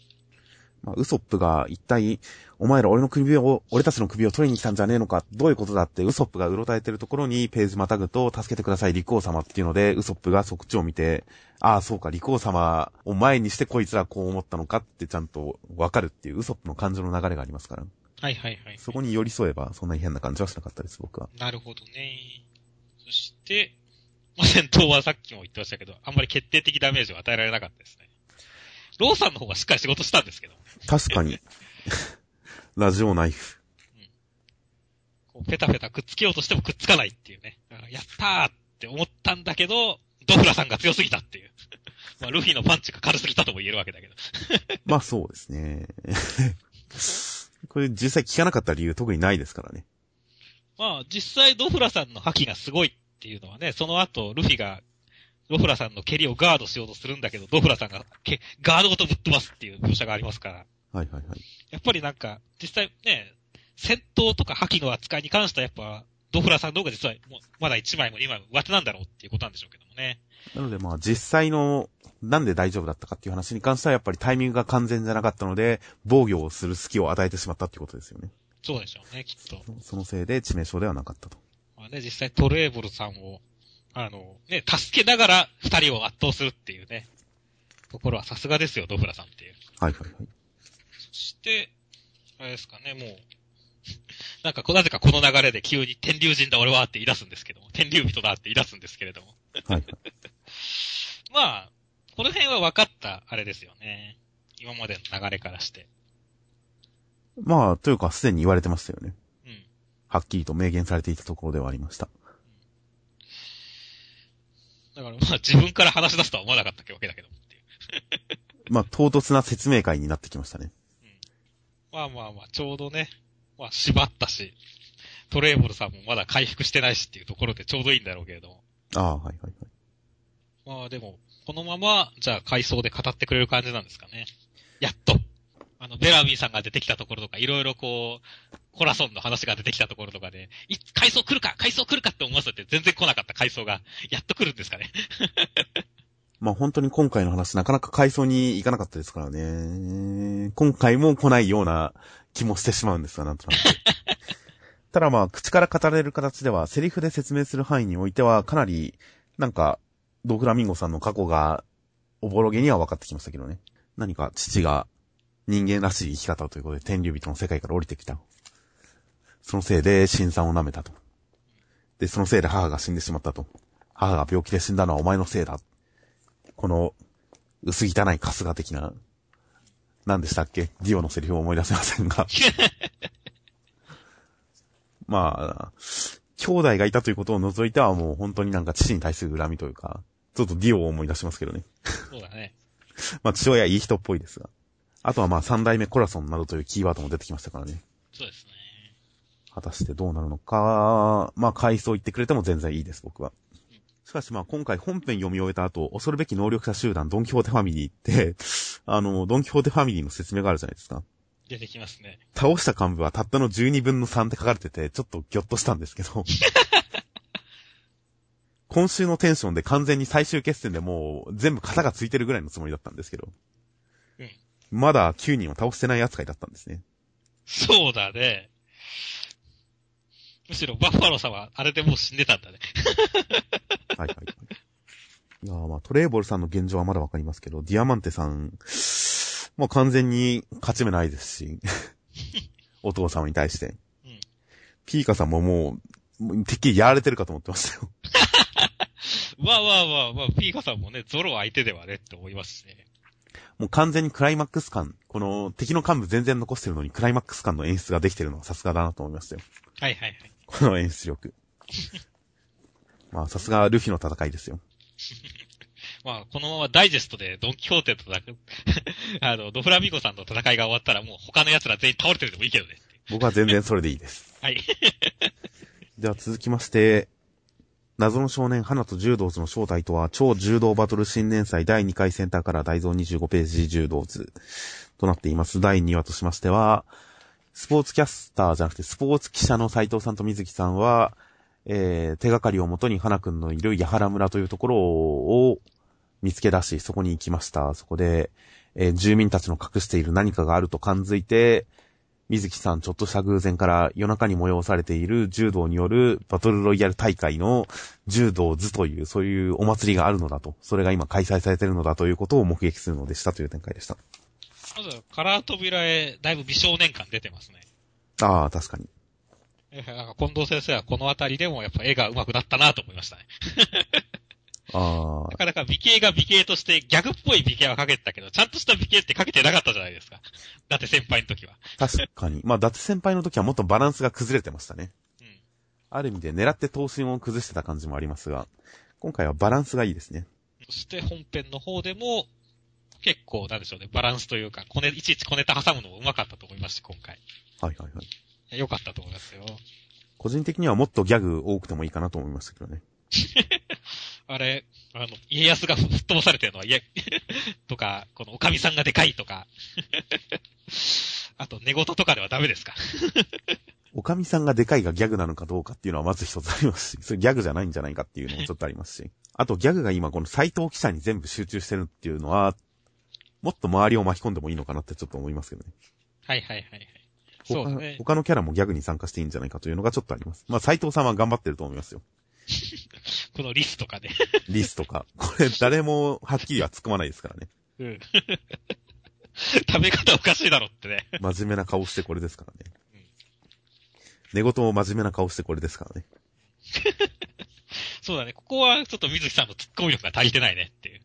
Speaker 1: まあ、ウソップが一体、お前ら俺の首を、俺たちの首を取りに来たんじゃねえのか、どういうことだってウソップがうろたえてるところにページまたぐと、助けてください、陸王様っていうので、ウソップがそっちを見て、ああ、そうか、陸王様を前にしてこいつらこう思ったのかってちゃんとわかるっていうウソップの感情の流れがありますから。
Speaker 2: はいはいはい。
Speaker 1: そこに寄り添えば、そんなに変な感じはしなかったです、僕は。
Speaker 2: なるほどね。そして、まあ、戦闘はさっきも言ってましたけど、あんまり決定的ダメージを与えられなかったですね。ローさんの方がしっかり仕事したんですけど。
Speaker 1: 確かに。[laughs] ラジオナイフ。うん。
Speaker 2: こう、ペタペタくっつけようとしてもくっつかないっていうね。やったーって思ったんだけど、ドフラさんが強すぎたっていう。[laughs] まあ、ルフィのパンチが軽すぎたとも言えるわけだけど。[laughs]
Speaker 1: まあそうですね。これ実際聞かなかった理由特にないですからね。
Speaker 2: まあ実際ドフラさんの覇気がすごいっていうのはね、その後ルフィがドフラさんの蹴りをガードしようとするんだけど、ドフラさんがけガードごとぶっ飛ばすっていう描写がありますから。
Speaker 1: はいはいはい。
Speaker 2: やっぱりなんか、実際ね、戦闘とか破棄の扱いに関してはやっぱ、ドフラさんの方が実はもうまだ1枚も2枚も上手なんだろうっていうことなんでしょうけどもね。
Speaker 1: なのでまあ実際の、なんで大丈夫だったかっていう話に関してはやっぱりタイミングが完全じゃなかったので、防御をする隙を与えてしまったっていうことですよね。
Speaker 2: そうでしょうね、きっと。
Speaker 1: そのせいで致命傷ではなかったと。
Speaker 2: まあね、実際トレーブルさんをあの、ね、助けながら二人を圧倒するっていうね、ところはさすがですよ、ドフラさんっていう。
Speaker 1: はいはいはい。
Speaker 2: そして、あれですかね、もう、なんか、なぜかこの流れで急に天竜人だ俺はって言い出すんですけども、天竜人だって言い出すんですけれども。はい。[laughs] まあ、この辺は分かったあれですよね。今までの流れからして。
Speaker 1: まあ、というか、すでに言われてましたよね。うん。はっきりと明言されていたところではありました。
Speaker 2: だからまあ自分から話し出すとは思わなかったわけだけどっていう。[laughs]
Speaker 1: まあ唐突な説明会になってきましたね。
Speaker 2: うん。まあまあまあ、ちょうどね、まあ縛ったし、トレーボルさんもまだ回復してないしっていうところでちょうどいいんだろうけれども。
Speaker 1: ああ、はいはいはい。
Speaker 2: まあでも、このまま、じゃあ回想で語ってくれる感じなんですかね。やっと。あの、ベラミーさんが出てきたところとか、いろいろこう、コラソンの話が出てきたところとかで、い階層来るか階層来るかって思わせて全然来なかった階層が、やっと来るんですかね。[laughs]
Speaker 1: まあ本当に今回の話なかなか階層に行かなかったですからね。今回も来ないような気もしてしまうんですが、なんとなく。[laughs] ただまあ、口から語られる形では、セリフで説明する範囲においては、かなり、なんか、ドフラミンゴさんの過去が、おぼろげには分かってきましたけどね。何か父が人間らしい生き方ということで天竜人の世界から降りてきた。そのせいで新さんを舐めたと。で、そのせいで母が死んでしまったと。母が病気で死んだのはお前のせいだ。この、薄汚い春日的な、何でしたっけ？ディオのセリフを思い出せませんが。[laughs] まあ、兄弟がいたということを除いてはもう本当になんか父に対する恨みというか、ちょっとディオを思い出しますけどね。
Speaker 2: そうだね。[laughs]
Speaker 1: まあ父親いい人っぽいですが。あとはまあ三代目コラソンなどというキーワードも出てきましたからね。
Speaker 2: そうですね。
Speaker 1: 果たしてどうなるのか、まあ回想言ってくれても全然いいです、僕は。しかしまあ今回本編読み終えた後、恐るべき能力者集団ドンキホーテファミリーって、[laughs] あの、ドンキホーテファミリーの説明があるじゃないですか。
Speaker 2: 出てきますね。
Speaker 1: 倒した幹部はたったの12分の3って書かれてて、ちょっとギョッとしたんですけど。[laughs] 今週のテンションで完全に最終決戦でもう全部型がついてるぐらいのつもりだったんですけど。
Speaker 2: うん
Speaker 1: まだ9人を倒してない扱いだったんですね。
Speaker 2: そうだね。むしろバッファローさんはあれでもう死んでたんだね。[laughs]
Speaker 1: はいはいはい。いやーまあトレーボルさんの現状はまだわかりますけど、ディアマンテさん、もう完全に勝ち目ないですし、[laughs] お父様に対して。
Speaker 2: うん
Speaker 1: ピーカさんももう、もうてっきりやられてるかと思ってましたよ。
Speaker 2: まあまあまあまあ、ピーカさんもね、ゾロ相手ではねって思いますしね。
Speaker 1: もう完全にクライマックス感、この敵の幹部全然残してるのにクライマックス感の演出ができてるのはさすがだなと思いましたよ。
Speaker 2: はいはいはい。
Speaker 1: この演出力。[laughs] まあさすがルフィの戦いですよ。
Speaker 2: まあ、このままダイジェストでドンキホーテと戦う、[laughs] あの、ドフラミンゴさんの戦いが終わったらもう他の奴ら全員倒れてるでもいいけどね。
Speaker 1: 僕は全然それでいいです。
Speaker 2: はい。[laughs]
Speaker 1: では続きまして、謎の少年花と柔道図の正体とは、超柔道バトル新年祭第2回センターから大蔵25ページ柔道図となっています。第2話としましては、スポーツキャスターじゃなくて、スポーツ記者の斉藤さんと水木さんは、えー、手がかりをもとに花くんのいる八原村というところを見つけ出し、そこに行きました。そこで、えー住民たちの隠している何かがあると感づいて、水木さんちょっとした偶然から夜中に催されている柔道によるバトルロイヤル大会の柔道図というそういうお祭りがあるのだと、それが今開催されているのだということを目撃するのでしたという展開でした。
Speaker 2: まずは、カラー扉へ、だいぶ美少年感出てますね。
Speaker 1: ああ、確かに。
Speaker 2: えなんか近藤先生はこのあたりでもやっぱ絵が上手くなったなと思いましたね。
Speaker 1: ああ [laughs]
Speaker 2: な、かなか美形が美形としてギャグっぽい美形はかけてたけど、ちゃんとした美形ってかけてなかったじゃないですか。だって先輩の時は。
Speaker 1: 確かに。まあ、伊達先輩の時はもっとバランスが崩れてましたね。
Speaker 2: うん。
Speaker 1: ある意味で狙って頭身を崩してた感じもありますが、今回はバランスがいいですね。
Speaker 2: そして本編の方でも、結構、なんでしょうね、バランスというか、小ネいちいち小ネタ挟むのも上手かったと思いますし、今回。
Speaker 1: はいはいはい。
Speaker 2: いや良かったと思いますよ。
Speaker 1: 個人的にはもっとギャグ多くてもいいかなと思いましたけどね。[laughs]
Speaker 2: あれ、あの、家康が吹っ飛ばされてるのは、いや、[laughs] とか、このおかみさんがでかいとか、[laughs] あと寝言とかではダメですか
Speaker 1: おかみさんがでかいがギャグなのかどうかっていうのはまず一つありますし、それギャグじゃないんじゃないかっていうのもちょっとありますし。あとギャグが今この斎藤記者に全部集中してるっていうのは、もっと周りを巻き込んでもいいのかなってちょっと思いますけどね。
Speaker 2: はいはいはいはい。そう
Speaker 1: 他
Speaker 2: だね。
Speaker 1: 他のキャラもギャグに参加していいんじゃないかというのがちょっとあります。まあ斎藤さんは頑張ってると思いますよ。[laughs]
Speaker 2: このリスとかで。
Speaker 1: リスとか。これ誰もはっきりは突っ込まないですからね。
Speaker 2: うん。[laughs] 食べ方おかしいだろってね。
Speaker 1: 真面目な顔してこれですからね
Speaker 2: うん。
Speaker 1: 寝言も真面目な顔してこれですからね。[laughs]
Speaker 2: そうだね。ここはちょっと水木さんの突っ込み力が足りてないねっていう。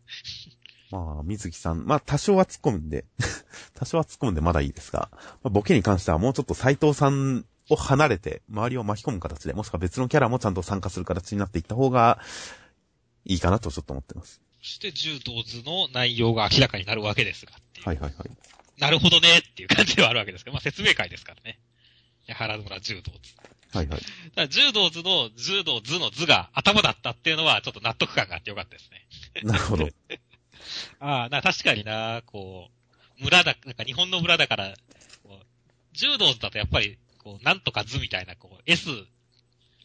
Speaker 1: まあ、水木さん、まあ多少は突っ込むんで、[laughs] 多少は突っ込むんでまだいいですが、まあ、ボケに関してはもうちょっと斎藤さんを離れて、周りを巻き込む形で、もしくは別のキャラもちゃんと参加する形になっていった方が、いいかなとちょっと思ってます。
Speaker 2: そして柔道図の内容が明らかになるわけですが。
Speaker 1: はいはいはい。
Speaker 2: なるほどねっていう感じではあるわけですけど、まあ説明会ですからね。八原村柔道図。
Speaker 1: はいはい。
Speaker 2: だから柔道図の柔道図の図が頭だったっていうのはちょっと納得感があってよかったですね。
Speaker 1: なるほど。
Speaker 2: ああ、な、確かにな、こう、村だ、なんか日本の村だから、柔道だとやっぱり、こう、なんとか図みたいな、こう、S、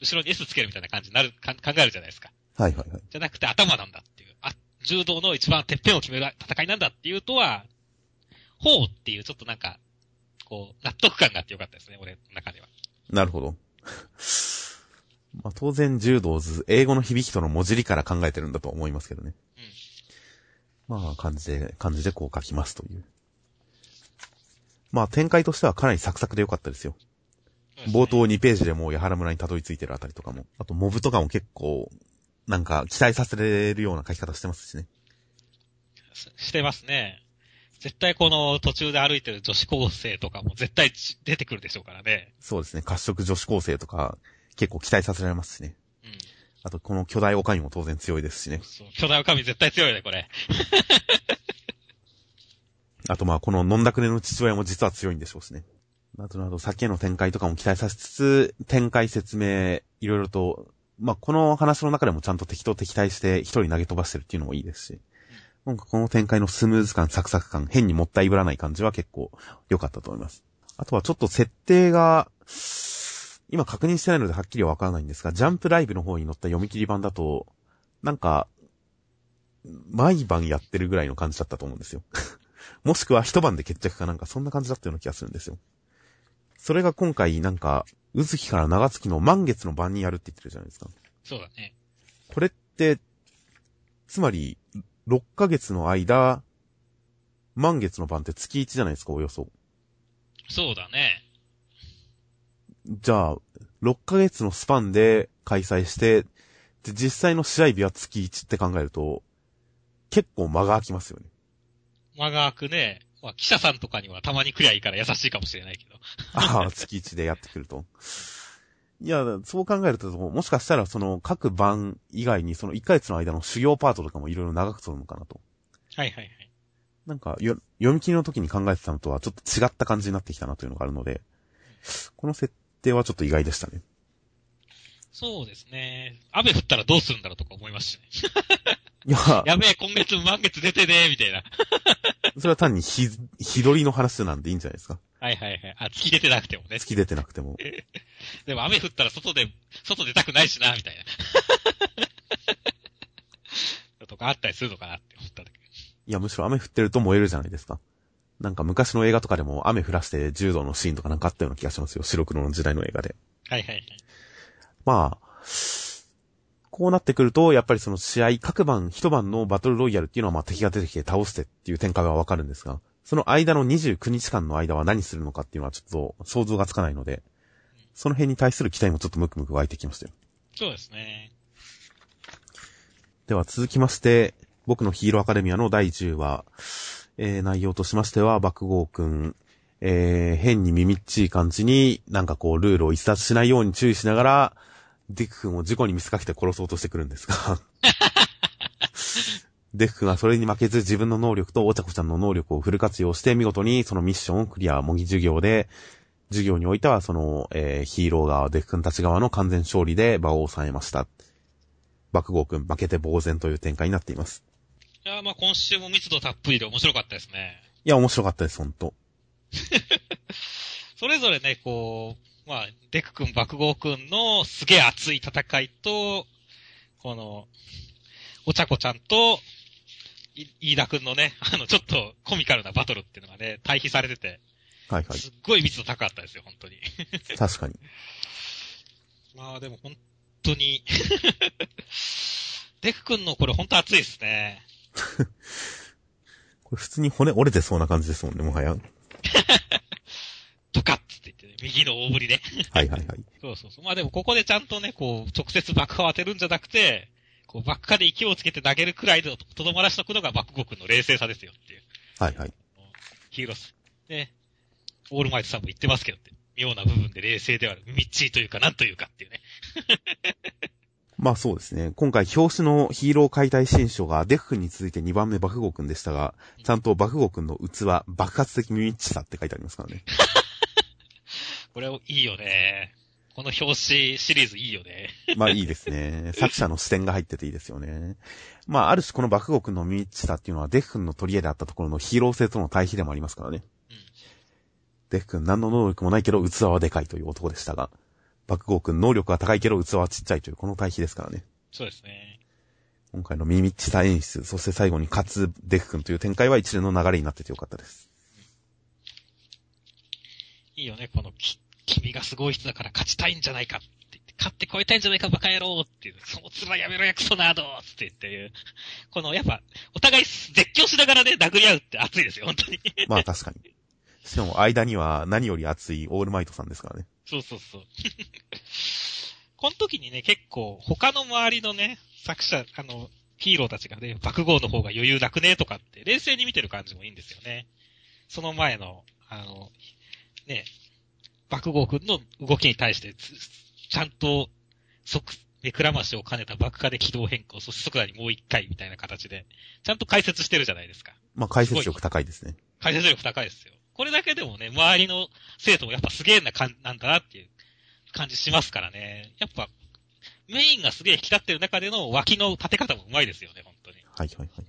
Speaker 2: 後ろに S つけるみたいな感じになる、か考えるじゃないですか。
Speaker 1: はいはいはい。
Speaker 2: じゃなくて頭なんだっていう。あ、柔道の一番てっぺんを決める戦いなんだっていうとは、ほうっていうちょっとなんか、こう、納得感があってよかったですね、俺の中では。
Speaker 1: なるほど。[laughs] まあ当然柔道図、英語の響きとの文字りから考えてるんだと思いますけどね。まあ漢字で、漢字でこう書きますという。まあ展開としてはかなりサクサクでよかったですよ。冒頭2ページでもう矢原村にたどり着いてるあたりとかも。あとモブとかも結構、なんか期待させれるような書き方してますしね。
Speaker 2: ししてますね。絶対この途中で歩いてる女子高生とかも絶対ち出てくるでしょうからね。
Speaker 1: そうですね。褐色女子高生とか結構期待させられますしね。
Speaker 2: うん。
Speaker 1: あとこの巨大オカミも当然強いですしね。
Speaker 2: そう。巨大神絶対強いね、これ。[laughs]
Speaker 1: あとまあこの飲んだくれの父親も実は強いんでしょうしね。あとなど先への展開とかも期待させつつ、展開説明、いろいろと、まあこの話の中でもちゃんと敵と敵対して一人投げ飛ばしてるっていうのもいいですし。なんかこの展開のスムーズ感、サクサク感、変にもったいぶらない感じは結構良かったと思います。あとはちょっと設定が、今確認してないのではっきりはわからないんですが、ジャンプライブの方に載った読み切り版だと、なんか、毎晩やってるぐらいの感じだったと思うんですよ。[laughs] もしくは一晩で決着かなんかそんな感じだったような気がするんですよ。それが今回なんか、うずきから長月の満月の晩にやるって言ってるじゃないですか。
Speaker 2: そうだね。
Speaker 1: これって、つまり、6ヶ月の間、満月の晩って月1じゃないですか、およそ。
Speaker 2: そうだね。
Speaker 1: じゃあ、6ヶ月のスパンで開催して、で、実際の試合日は月1って考えると、結構間が空きますよね。
Speaker 2: 間が空くね。まあ、記者さんとかにはたまに来りゃいいから優しいかもしれないけど。
Speaker 1: ああ、月1でやってくると。いや、そう考えると、もしかしたらその各番以外にその1ヶ月の間の主要パートとかもいろいろ長く取るのかなと。
Speaker 2: はいはいはい。
Speaker 1: なんかよ、読み切りの時に考えてたのとはちょっと違った感じになってきたなというのがあるので、この設定はちょっと意外でしたね。
Speaker 2: そうですね。雨降ったらどうするんだろうとか思いますしね。
Speaker 1: いや、[laughs]
Speaker 2: やべえ、今月満月出てねーみたいな。[laughs]
Speaker 1: それは単に日、日取りの話なんでいいんじゃないですか。
Speaker 2: はいはいはい。あ、月出てなくてもね。
Speaker 1: 月出てなくても。[laughs]
Speaker 2: でも雨降ったら外で、外出たくないしな、みたいな。とかあったりするのかなって思ったんだけど。
Speaker 1: いや、むしろ雨降ってると燃えるじゃないですか。なんか昔の映画とかでも雨降らして柔道のシーンとかなんかあったような気がしますよ。白黒の時代の映画で。
Speaker 2: はいはいはい。
Speaker 1: まあ、こうなってくると、やっぱりその試合、各番、一晩のバトルロイヤルっていうのはまあ敵が出てきて倒してっていう展開はわかるんですが、その間の29日間の間は何するのかっていうのはちょっと想像がつかないので、その辺に対する期待もちょっとムクムク湧いてきましたよ。
Speaker 2: そうですね。
Speaker 1: では続きまして、僕のヒーローアカデミアの第10話、えー、内容としましては、爆豪くん、えー、変に耳っちい感じに、なんかこう、ルールを逸脱しないように注意しながら、デク君を事故に見せかけて殺そうとしてくるんですが、[laughs] デク君はそれに負けず自分の能力とお茶子ちゃんの能力をフル活用して見事にそのミッションをクリア、模擬授業で、授業においてはその、えー、ヒーロー側、デク君たち側の完全勝利で場を抑えました。爆豪くん負けて呆然という展開になっています。
Speaker 2: いや、まあ今週も密度たっぷりで面白かったですね。
Speaker 1: いや、面白かったです、ほんと。[laughs]
Speaker 2: それぞれね、こう、まあ、デク君、爆豪君のすげえ熱い戦いと、この、お茶子ちゃんと、い飯田君のね、[laughs] あの、ちょっとコミカルなバトルっていうのがね、対比されてて、
Speaker 1: はいはい。
Speaker 2: すっごい密度高かったですよ、本当に。[laughs]
Speaker 1: 確かに。
Speaker 2: まあでも本当に、デク君のこれ本当熱いですね。[laughs]
Speaker 1: これ普通に骨折れてそうな感じですもんね、もはや。[laughs]
Speaker 2: ドカッつって言ってね、右の大振りね。
Speaker 1: はいはいはい。[laughs]
Speaker 2: そうそうそう。まあでもここでちゃんとね、こう、直接爆破を当てるんじゃなくて、こう、爆破で勢いをつけて投げるくらいでとどまらしとくのが爆豪君の冷静さですよっていう。
Speaker 1: はいはい。
Speaker 2: ヒーロース。ね。オールマイトさんも言ってますけどって。妙な部分で冷静ではある。ミッチーというか、なんというかっていうね。
Speaker 1: まあそうですね。今回表紙のヒーロー解体新書がデク君に続いて2番目爆豪君でしたが、ちゃんと爆豪君の器、爆発的ミミッチさって書いてありますからね。[laughs]
Speaker 2: これいいよね。この表紙シリーズいいよね。
Speaker 1: まあいいですね。作者の視点が入ってていいですよね。まあある種この爆豪君のミッチさっていうのはデフ君の取り柄であったところのヒーロー性との対比でもありますからね。
Speaker 2: うん。
Speaker 1: デフ君何の能力もないけど器はでかいという男でしたが、爆豪君能力は高いけど器はちっちゃいというこの対比ですからね。
Speaker 2: そうですね。
Speaker 1: 今回のミミッチさ演出、そして最後に勝つデフ君という展開は一連の流れになっててよかったです。
Speaker 2: いいよね、このき、君がすごい人だから勝ちたいんじゃないかって言って、勝って超えたいんじゃないかバカ野郎っていう、その面やめろやクソなーどーって言ってこのやっぱ、お互い絶叫しながらね、殴り合うって熱いですよ、本当に。
Speaker 1: まあ確かに。しかも間には何より熱いオールマイトさんですからね。
Speaker 2: そうそうそう。[laughs] この時にね、結構、他の周りのね、作者、あの、ヒーローたちがね、爆豪の方が余裕なくねとかって、冷静に見てる感じもいいんですよね。その前の、あの、ね、爆豪くんの動きに対してつ、ちゃんと、即、目くらましを兼ねた爆化で軌道変更、そして速度にもう一回みたいな形で、ちゃんと解説してるじゃないですか。
Speaker 1: まあ解説力高いですね。
Speaker 2: 解説力高いですよ。これだけでもね、周りの生徒もやっぱすげえな感なんだなっていう感じしますからね。やっぱ、メインがすげえ引き立ってる中での脇の立て方もうまいですよね、本当に。
Speaker 1: はいはいはいはい。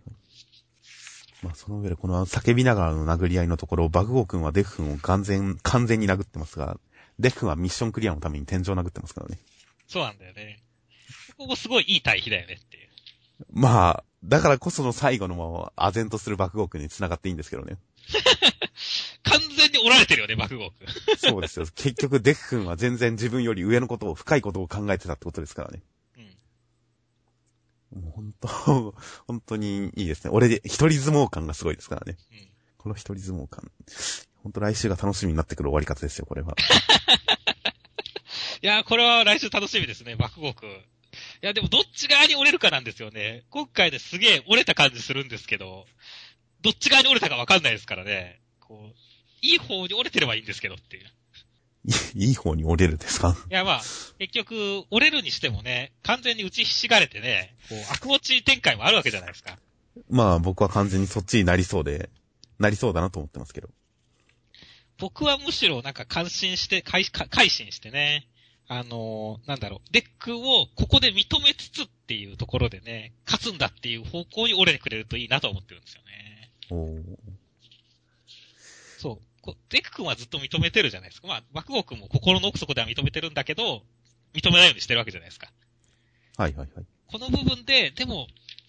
Speaker 1: まあその上でこの叫びながらの殴り合いのところ、バグゴー君はデフ君を完全、完全に殴ってますが、デフ君はミッションクリアのために天井を殴ってますからね。
Speaker 2: そうなんだよね。ここもすごいいい対比だよねっていう。
Speaker 1: まあ、だからこその最後のも唖然とするバグゴー君に繋がっていいんですけどね。[laughs]
Speaker 2: 完全に折られてるよね、爆豪君。[laughs]
Speaker 1: そうですよ。結局デフ君は全然自分より上のことを、深いことを考えてたってことですからね。
Speaker 2: うん。
Speaker 1: もう本当、本当にいいですね。俺で、一人相撲感がすごいですからね。
Speaker 2: うん。
Speaker 1: この一人相撲感。本当来週が楽しみになってくる終わり方ですよ、これは。[laughs]
Speaker 2: いやー、これは来週楽しみですね、爆豪君。いや、でもどっち側に折れるかなんですよね。今回ですげえ折れた感じするんですけど、どっち側に折れたかわかんないですからね。こう、いい方に折れてればいいんですけどっていう。
Speaker 1: い [laughs] いい方に折れるんですか？
Speaker 2: いや、まあ、結局、折れるにしてもね、完全に打ちひしがれてね、こう、悪持ち展開もあるわけじゃないですか。
Speaker 1: まあ僕は完全にそっちになりそうで、なりそうだなと思ってますけど。
Speaker 2: 僕はむしろなんか感心して、改心してね、あのーなんだろう、デクをここで認めつつっていうところでね、勝つんだっていう方向に折れてくれるといいなと思ってるんですよね。
Speaker 1: おー
Speaker 2: そう。こデク君はずっと認めてるじゃないですか。まあ、爆豪君も心の奥底では認めてるんだけど、認めないようにしてるわけじゃないですか。
Speaker 1: はいはいはい。
Speaker 2: この部分で、でも、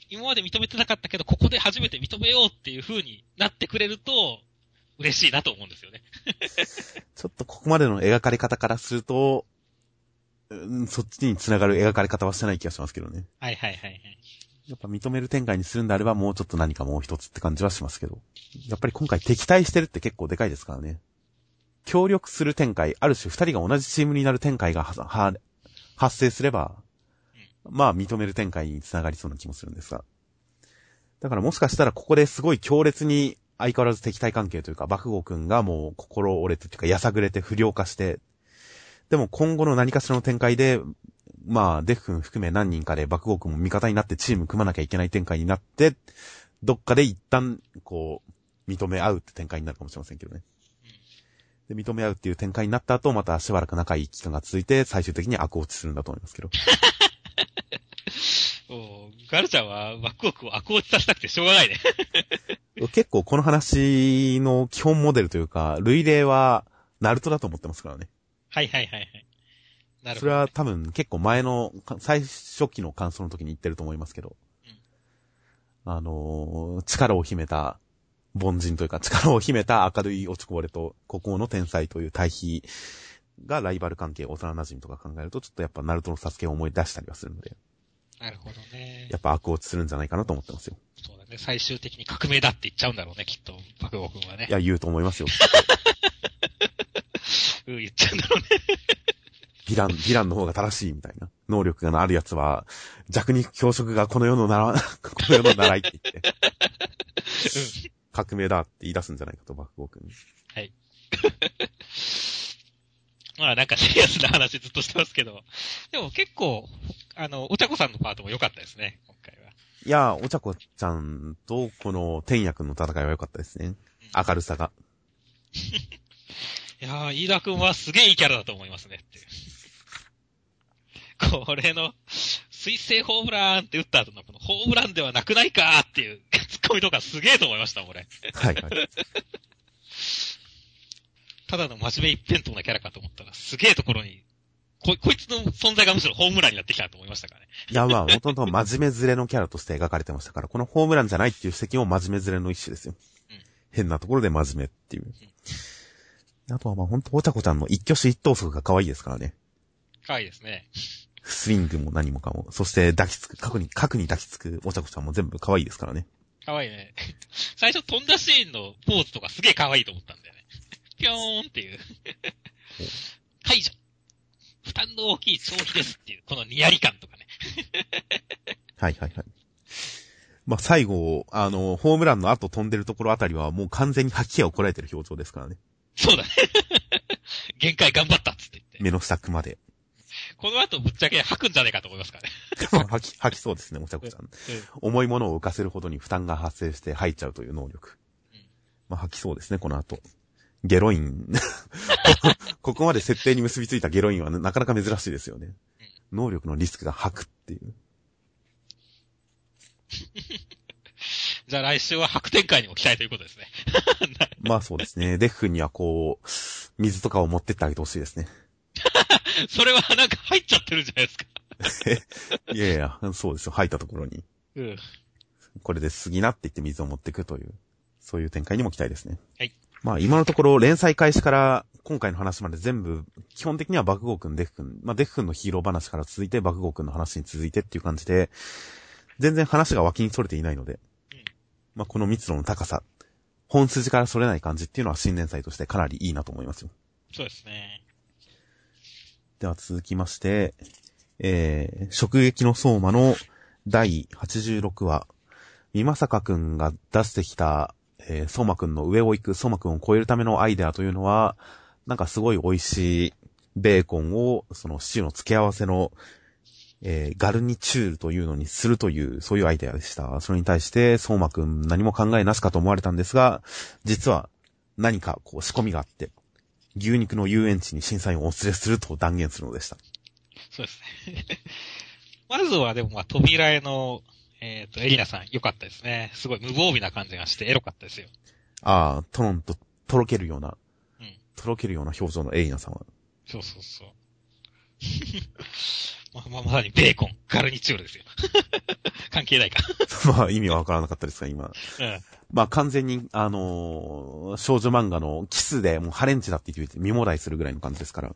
Speaker 2: 今まで認めてなかったけど、ここで初めて認めようっていう風になってくれると、嬉しいなと思うんですよね。[laughs]
Speaker 1: ちょっとここまでの描かれ方からすると、うん、そっちに繋がる描かれ方はしてない気がしますけどね。
Speaker 2: はいはいはいはい。
Speaker 1: やっぱ認める展開にするんであればもうちょっと何かもう一つって感じはしますけど。やっぱり今回敵対してるって結構でかいですからね。協力する展開、ある種二人が同じチームになる展開が発生すれば、まあ認める展開につながりそうな気もするんですが。だからもしかしたらここですごい強烈に相変わらず敵対関係というか、爆豪くんがもう心折れてというか、やさぐれて不良化して、でも今後の何かしらの展開で、まあ、デフ君含め何人かで爆豪くんも味方になってチーム組まなきゃいけない展開になって、どっかで一旦、こう、認め合うって展開になるかもしれませんけどね。で、認め合うっていう展開になった後、またしばらく仲いい期間が続いて、最終的に悪落ちするんだと思いますけど。[laughs]
Speaker 2: おガルちゃんはワクワクを悪落ちさせたくてしょうがないね。
Speaker 1: 結構この話の基本モデルというか、類例は、ナルトだと思ってますからね。
Speaker 2: はいはいはいはい。なるほど。
Speaker 1: それは多分結構前の、か最初期の感想の時に言ってると思いますけど。あのー力を秘めた凡人というか、力を秘めた明るい落ちこぼれと、孤高の天才という対比がライバル関係、幼馴染とか考えると、ちょっとやっぱナルトのサスケを思い出したりはするので、
Speaker 2: なるほどね。
Speaker 1: やっぱ悪落ちするんじゃないかなと思ってますよ。
Speaker 2: そうだね。最終的に革命だって言っちゃうんだろうね、きっと、爆豪君はね
Speaker 1: い。や、言うと思いますよ。
Speaker 2: うん、言っちゃうんだろうね。
Speaker 1: ヴィラン、ヴィランの方が正しいみたいな。能力がある奴は、弱肉強食がこの世のなら、[laughs] この世の習いって言って、革命だって言い出すんじゃないかと、爆豪君。[laughs]
Speaker 2: まあなんかシリアスな話ずっとしてますけど。でも結構、あの、お茶子さんのパートも良かったですね、今回は。
Speaker 1: いや、お茶子ちゃんと、この天役の戦いは良かったですね。明るさが。[laughs]
Speaker 2: いやー、飯田くんはすげえいいキャラだと思いますねって。これの、水星ホームランって打った後のこのホームランではなくないかっていうツッコミとかすげえと思いました、俺。
Speaker 1: はいはい。
Speaker 2: ただの真面目一辺倒なキャラかと思ったら、すげえところに、こ、こいつの存在がむしろホームランになってきたと思いましたからね。
Speaker 1: いや、まあ、もともと真面目連れのキャラとして描かれてましたから、このホームランじゃないっていう指摘も真面目連れの一種ですよ。
Speaker 2: うん
Speaker 1: 変なところで真面目っていう。あとはまあほんと、おちゃこちゃんの一挙手一投足が可愛いですからね。
Speaker 2: 可愛いですね。
Speaker 1: スイングも何もかも。そして抱きつく、核に、核に抱きつくおちゃこちゃんも全部可愛いですからね。
Speaker 2: 可愛いね。[laughs] 最初飛んだシーンのポーズとかすげえ可愛いと思ったんだよね。[laughs] ぴょーんっていう。[laughs] 解除負担の大きい消費ですっていう、このニヤリ感とかね。
Speaker 1: はいはいはい。まあ最後、あの、ホームランの後飛んでるところあたりはもう完全に吐き気をこらえてる表情ですからね。
Speaker 2: そうだね。限界頑張ったっつって言って。
Speaker 1: 目の下くまで。
Speaker 2: この後ぶっちゃけ吐くんじゃねえかと思いますからね。
Speaker 1: 吐き、吐きそうですね、おちゃこちゃん。
Speaker 2: うん
Speaker 1: 重いものを浮かせるほどに負担が発生して吐いちゃうという能力
Speaker 2: うん。
Speaker 1: まあ吐きそうですね、この後。ゲロイン。[laughs] ここまで設定に結びついたゲロインはなかなか珍しいですよね。能力のリスクが吐くっていう。[laughs]
Speaker 2: じゃあ来週は白展開にも期待ということですね。[laughs]
Speaker 1: まあそうですね。デフ君にはこう、水とかを持ってってあげてほしいですね。[laughs]
Speaker 2: それはなんか入っちゃってるじゃないですか。[laughs]
Speaker 1: いやいや、そうですよ。吐いたところに。
Speaker 2: うん。
Speaker 1: これで過ぎなって言って水を持ってくという、そういう展開にも期待ですね。
Speaker 2: はい。
Speaker 1: まあ今のところ連載開始から今回の話まで全部、基本的には爆豪くん、デフくん、まあデフくんのヒーロー話から続いて爆豪くんの話に続いてっていう感じで、全然話が脇に逸れていないので、
Speaker 2: うん
Speaker 1: まあこの密度の高さ、本筋から逸れない感じっていうのは新連載としてかなりいいなと思いますよ。
Speaker 2: そうですね。
Speaker 1: では続きまして、えー、直撃の相馬の第86話、美正くんが出してきた、えー、相馬くんの上を行く相馬くんを超えるためのアイデアというのは、なんかすごい美味しいベーコンを、そのシチューの付け合わせの、えー、ガルニチュールというのにするという、そういうアイデアでした。それに対して、相馬くん何も考えなしかと思われたんですが、実は何かこう仕込みがあって、牛肉の遊園地に審査員をお連れすると断言するのでした。
Speaker 2: そうですね。まずはでもまあ扉絵の、えっ、と、エリナさん良かったですね。すごい無防備な感じがしてエロかったですよ。
Speaker 1: ああ、トロンととろけるような、
Speaker 2: うん。
Speaker 1: とろけるような表情のエイナさんは。
Speaker 2: そうそうそう。[laughs] まあ、まあ、まさにベーコン、ガルニチュールですよ。[laughs] 関係ないか。[laughs]
Speaker 1: まあ意味はわからなかったですが、今。
Speaker 2: うん。
Speaker 1: まあ完全に、あのー少女漫画のキスでもうハレンチだって言って見もらいするぐらいの感じですから。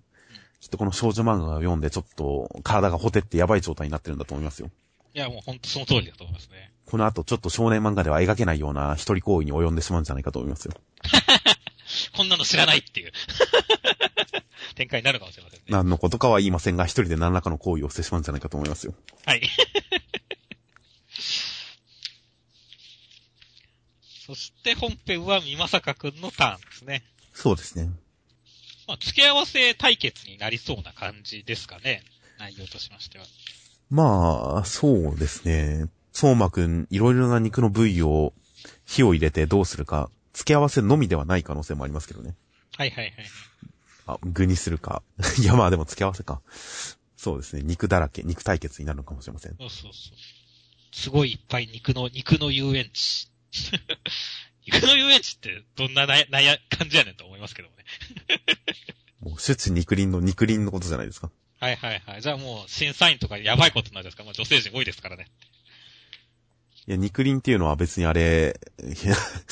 Speaker 1: きっとこの少女漫画を読んでちょっと体がほてってやばい状態になってるんだと思いますよ。
Speaker 2: いや、もうほんとその通りだと思いますね。
Speaker 1: この後ちょっと少年漫画では描けないような一人行為に及んでしまうんじゃないかと思いますよ。[laughs]
Speaker 2: こんなの知らないっていう。[laughs] 展開になるかもしれませんね。
Speaker 1: 何のことかは言いませんが、一人で何らかの行為をしてしまうんじゃないかと思いますよ。
Speaker 2: はい。そして本編は美正くんのターンですね。
Speaker 1: そうですね。
Speaker 2: まあ、付け合わせ対決になりそうな感じですかね。内容としましては。
Speaker 1: まあ、そうですね。相馬くん、いろいろな肉の部位を火を入れてどうするか、付け合わせのみではない可能性もありますけどね。
Speaker 2: はいはいはい。
Speaker 1: あ、具にするか。[laughs] いや、まあでも付け合わせか。そうですね。肉だらけ、肉対決になるのかもしれません。
Speaker 2: そうそうそう。すごいいっぱい肉の、肉の遊園地。[laughs] 肉の遊園地ってどんななや、なや、感じやねんと思いますけどもね。
Speaker 1: もう、出地肉林の肉林のことじゃないですか？
Speaker 2: はいはいはい。じゃあもう審査員とかやばいことになるんですか？まあ女性陣多いですからね。
Speaker 1: いや、肉林っていうのは別にあれ、いや [laughs]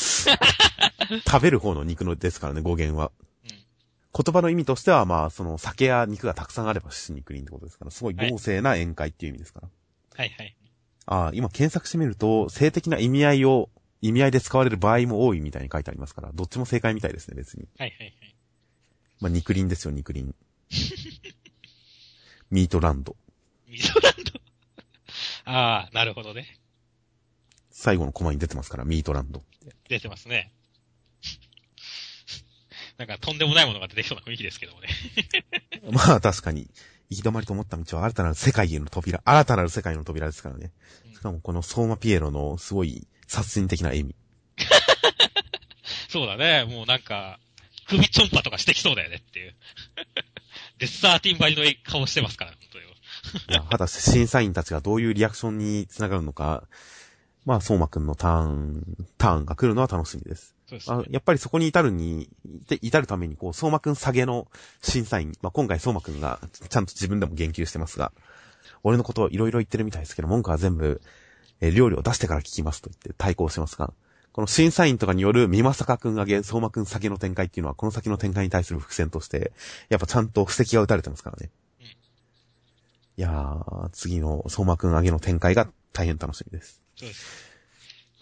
Speaker 1: 食べる方の肉のですからね、語源は。
Speaker 2: うん。
Speaker 1: 言葉の意味としては、まあ、その酒や肉がたくさんあれば出肉林ってことですから、すごい豪勢な宴会っていう意味ですから。
Speaker 2: はいはい。
Speaker 1: ああ、今検索してみると、性的な意味合いを、意味合いで使われる場合も多いみたいに書いてありますから、どっちも正解みたいですね、別に。
Speaker 2: はいはいはい。
Speaker 1: まあ、肉林ですよ、肉林。[laughs] ミートランド。
Speaker 2: ミゾランド。ああ、なるほどね。
Speaker 1: 最後のコマに出てますから、ミートランド。
Speaker 2: 出てますね。[laughs] なんかとんでもないものが出てきそうな雰囲気ですけどもね。[laughs]
Speaker 1: まあ、確かに、行き止まりと思った道は新たなる世界への扉、新たなる世界の扉ですからね。
Speaker 2: うん
Speaker 1: しかもこの相馬ピエロのすごい殺人的な笑み。
Speaker 2: そうだね。もうなんか、首ちょんぱとかしてきそうだよねっていう。[laughs] デスサーティンバリの顔してますから、本当に。
Speaker 1: いや、果たして審査員たちがどういうリアクションにつながるのか、まあ、相馬くんのターン、ターンが来るのは楽しみです。
Speaker 2: そうですね
Speaker 1: あ。やっぱりそこに至るに、で至るために、こう、相馬くん下げの審査員、まあ、今回相馬くんがちゃんと自分でも言及してますが、俺のことをいろいろ言ってるみたいですけど、文句は全部、えー料理を出してから聞きますと言って対抗してますが、この審査員とかによる美正くん上げ、相馬くん下げの展開っていうのは、この先の展開に対する伏線として、やっぱちゃんと布石が打たれてますからね。
Speaker 2: うん
Speaker 1: いやー、次の相馬くん上げの展開が大変楽しみです。
Speaker 2: そうです。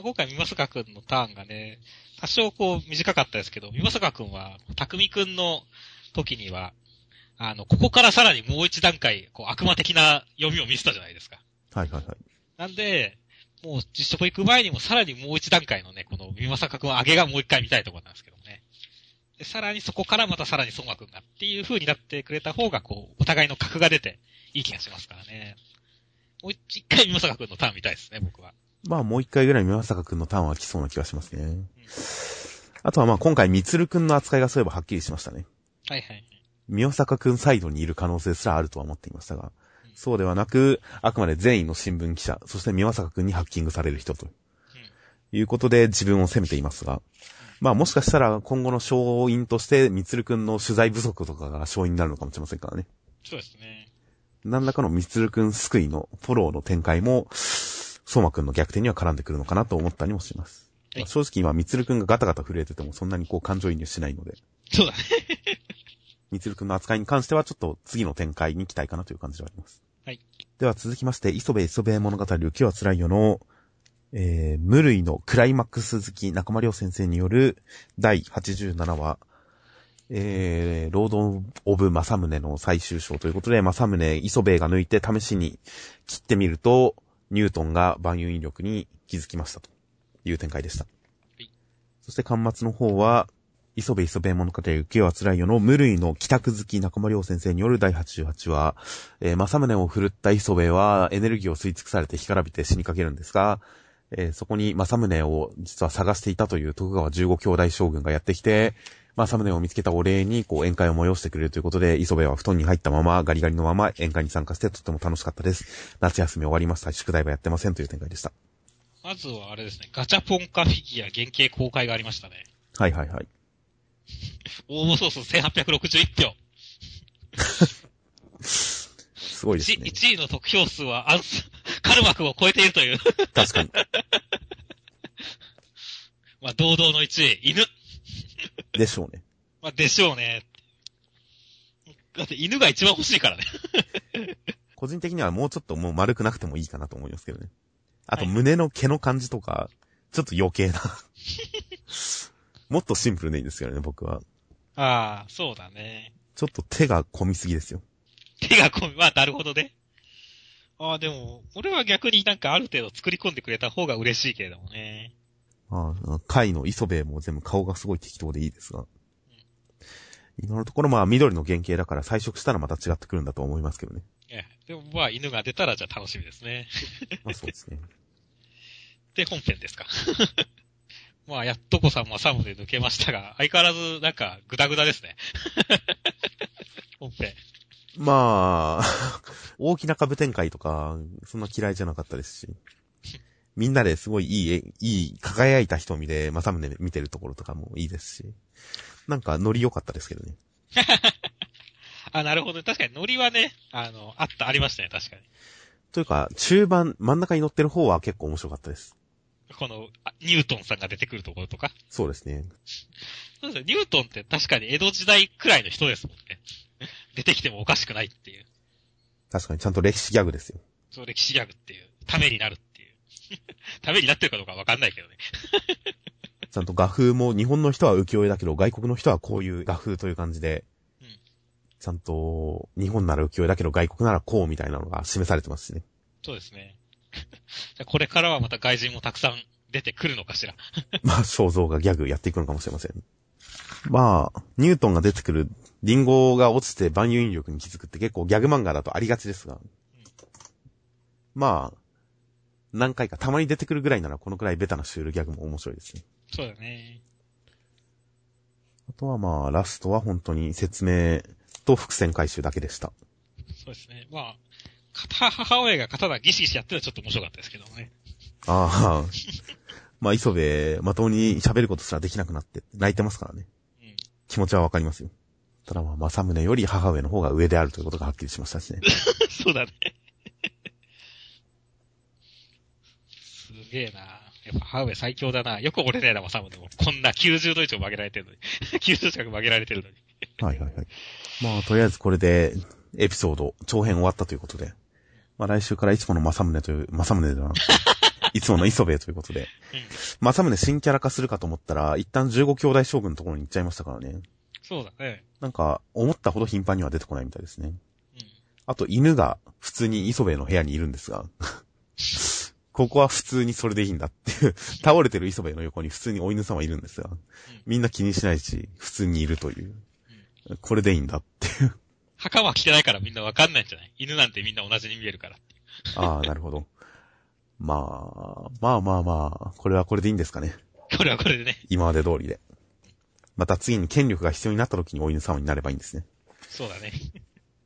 Speaker 2: 今回、三正くんのターンがね、多少こう短かったですけど、三正くんは、匠くんの時には、あの、ここからさらにもう一段階、こう、悪魔的な読みを見せたじゃないですか。
Speaker 1: はいはいはい。
Speaker 2: なんで、もう実食行く前にもさらにもう一段階のね、この三正くん上げがもう一回見たいところなんですけどね。で、さらにそこからまたさらに相馬くんがっていう風になってくれた方が、こう、お互いの格が出ていい気がしますからね。もう一回三正くんのターン見たいですね、僕は。
Speaker 1: まあもう一回ぐらい宮坂くんのターンは来そうな気がしますね。あとはまあ今回みつるくんの扱いがそういえばはっきりしましたね。
Speaker 2: はいはい。
Speaker 1: 宮坂くんサイドにいる可能性すらあるとは思っていましたが、そうではなく、あくまで全員の新聞記者、そして宮坂くんにハッキングされる人ということで自分を責めていますが、まあもしかしたら今後の勝因としてみつるくんの取材不足とかが勝因になるのかもしれませんからね。
Speaker 2: そうですね。
Speaker 1: 何らかのみつるくん救いのフォローの展開も、相馬くんの逆転には絡んでくるのかなと思ったりもします。
Speaker 2: はい
Speaker 1: まあ正直今、みつるくんがガタガタ震えててもそんなにこう感情移入しないので、
Speaker 2: そうだね。
Speaker 1: みつるくんの扱いに関してはちょっと次の展開に期待かなという感じではあります。
Speaker 2: はい。
Speaker 1: では続きまして、磯部磯部物語浮きは辛いよの、えー、無類のクライマックス好き中間良先生による第87話、えー、ロード・オブ・正宗の最終章ということで、正宗、磯部が抜いて試しに切ってみると、ニュートンが万有引力に気づきましたという展開でした。
Speaker 2: い
Speaker 1: そして、端末の方は、磯部磯部物語浮世は辛いよの無類の帰宅好き中間良先生による第88話、えー、正宗を振るった磯部はエネルギーを吸い尽くされて干からびて死にかけるんですが、えーそこに正宗を実は探していたという徳川15兄弟将軍がやってきて、正宗を見つけたお礼にこう宴会を催してくれるということで、磯部は布団に入ったままガリガリのまま宴会に参加してとっても楽しかったです。夏休み終わりました。宿題はやってませんという展開でした。
Speaker 2: まずはあれですね、ガチャポンカフィギュア原型公開がありましたね。
Speaker 1: はいはいはい。
Speaker 2: 応募総数1861票。[laughs]
Speaker 1: すごいです
Speaker 2: 1,
Speaker 1: ね。
Speaker 2: 1位の得票数はアンス、[laughs] カルマ君を超えているという。
Speaker 1: 確かに。[laughs]
Speaker 2: まあ、堂々の1位、犬。
Speaker 1: でしょうね。
Speaker 2: まあ、でしょうね。だって犬が一番欲しいからね。
Speaker 1: 個人的にはもうちょっともう丸くなくてもいいかなと思いますけどね。あと
Speaker 2: はい
Speaker 1: 胸の毛の感じとか、ちょっと余計な。もっとシンプルでいいんですけどね、僕は。
Speaker 2: ああ、そうだね。
Speaker 1: ちょっと手が込みすぎですよ。
Speaker 2: 手が込み、まあ、なるほどね。ああ、でも、俺は逆になんかある程度作り込んでくれた方が嬉しいけれどもね。
Speaker 1: ああ、貝の磯部も全部顔がすごい適当でいいですが。今のところまあ緑の原型だから彩色したらまた違ってくるんだと思いますけどね。
Speaker 2: ええでもまあ、犬が出たらじゃあ楽しみですね。
Speaker 1: まあそうですね。[laughs]
Speaker 2: で、本編ですか。まあ、やっとこさんもサムで抜けましたが、[laughs] 相変わらずなんかグダグダですね。[laughs] 本編。
Speaker 1: まあ、[laughs] 大きな株展開とか、そんな嫌いじゃなかったですし。みんなですごいいい、いい、輝いた瞳で、まさむね見てるところとかもいいですし。なんかノリ良かったですけどね。
Speaker 2: あ、なるほど。確かにノリはね、あの、あった、ありましたね、確かに。
Speaker 1: というか、中盤、真ん中に乗ってる方は結構面白かったです。
Speaker 2: この、あニュートンさんが出てくるところとか。
Speaker 1: そうですね。
Speaker 2: そうですね、ニュートンって確かに江戸時代くらいの人ですもんね。[laughs] 出てきてもおかしくないっていう。
Speaker 1: 確かにちゃんと歴史ギャグですよ。
Speaker 2: そう、歴史ギャグっていう。ためになるっていう。[laughs] ためになってるかどうかわかんないけどね。[laughs]
Speaker 1: ちゃんと画風も日本の人は浮世絵だけど外国の人はこういう画風という感じで、
Speaker 2: うん
Speaker 1: ちゃんと日本なら浮世絵だけど外国ならこうみたいなのが示されてますしね。
Speaker 2: そうですね。じゃあこれからはまた外人もたくさん出てくるのかしら。[laughs]
Speaker 1: まあ、肖像がギャグやっていくのかもしれません。まあ、ニュートンが出てくるリンゴが落ちて万有引力に気づくって結構ギャグ漫画だとありがちですが。まあ、何回かたまに出てくるぐらいならこのくらいベタなシュールギャグも面白いですね。
Speaker 2: そうだね。
Speaker 1: あとはまあ、ラストは本当に説明と伏線回収だけでした。
Speaker 2: そうですね。まあ、片母親が刀ギシギシやってるのはちょっと面白かったですけどね。
Speaker 1: ああ。まあ、磯部、まともに喋ることすらできなくなって、泣いてますからね。
Speaker 2: うん。
Speaker 1: 気持ちはわかりますよ。ただまあ、正宗より母上の方が上であるということがはっきりしましたしね。[laughs]
Speaker 2: そうだね。すげえな。やっぱ母上最強だな。よく折れねえな、正宗も。こんな90度以上曲げられてるのに。[laughs] 90度近く曲げられてるのに。
Speaker 1: はいはいはい。まあ、とりあえずこれで、エピソード、長編終わったということで。まあ、来週からいつもの正宗という、正宗ではなくて、[laughs] いつもの磯部ということで。
Speaker 2: うん。
Speaker 1: 正宗新キャラ化するかと思ったら、一旦15兄弟将軍のところに行っちゃいましたからね。
Speaker 2: そうだね。
Speaker 1: なんか、思ったほど頻繁には出てこないみたいですね。
Speaker 2: うん。
Speaker 1: あと、犬が普通に磯部の部屋にいるんですが、[laughs] ここは普通にそれでいいんだっていう、倒れてる磯部の横に普通にお犬様いるんですが、みんな気にしないし、普通にいるという、これでいいんだっていう。
Speaker 2: 墓は着てないからみんなわかんないんじゃない？犬なんてみんな同じに見えるから。
Speaker 1: ああ、なるほど。まあ、まあまあまあ、これはこれでいいんですかね。
Speaker 2: これはこれでね。
Speaker 1: 今まで通りで。また次に権力が必要になった時にお犬様になればいいんですね。
Speaker 2: そうだね。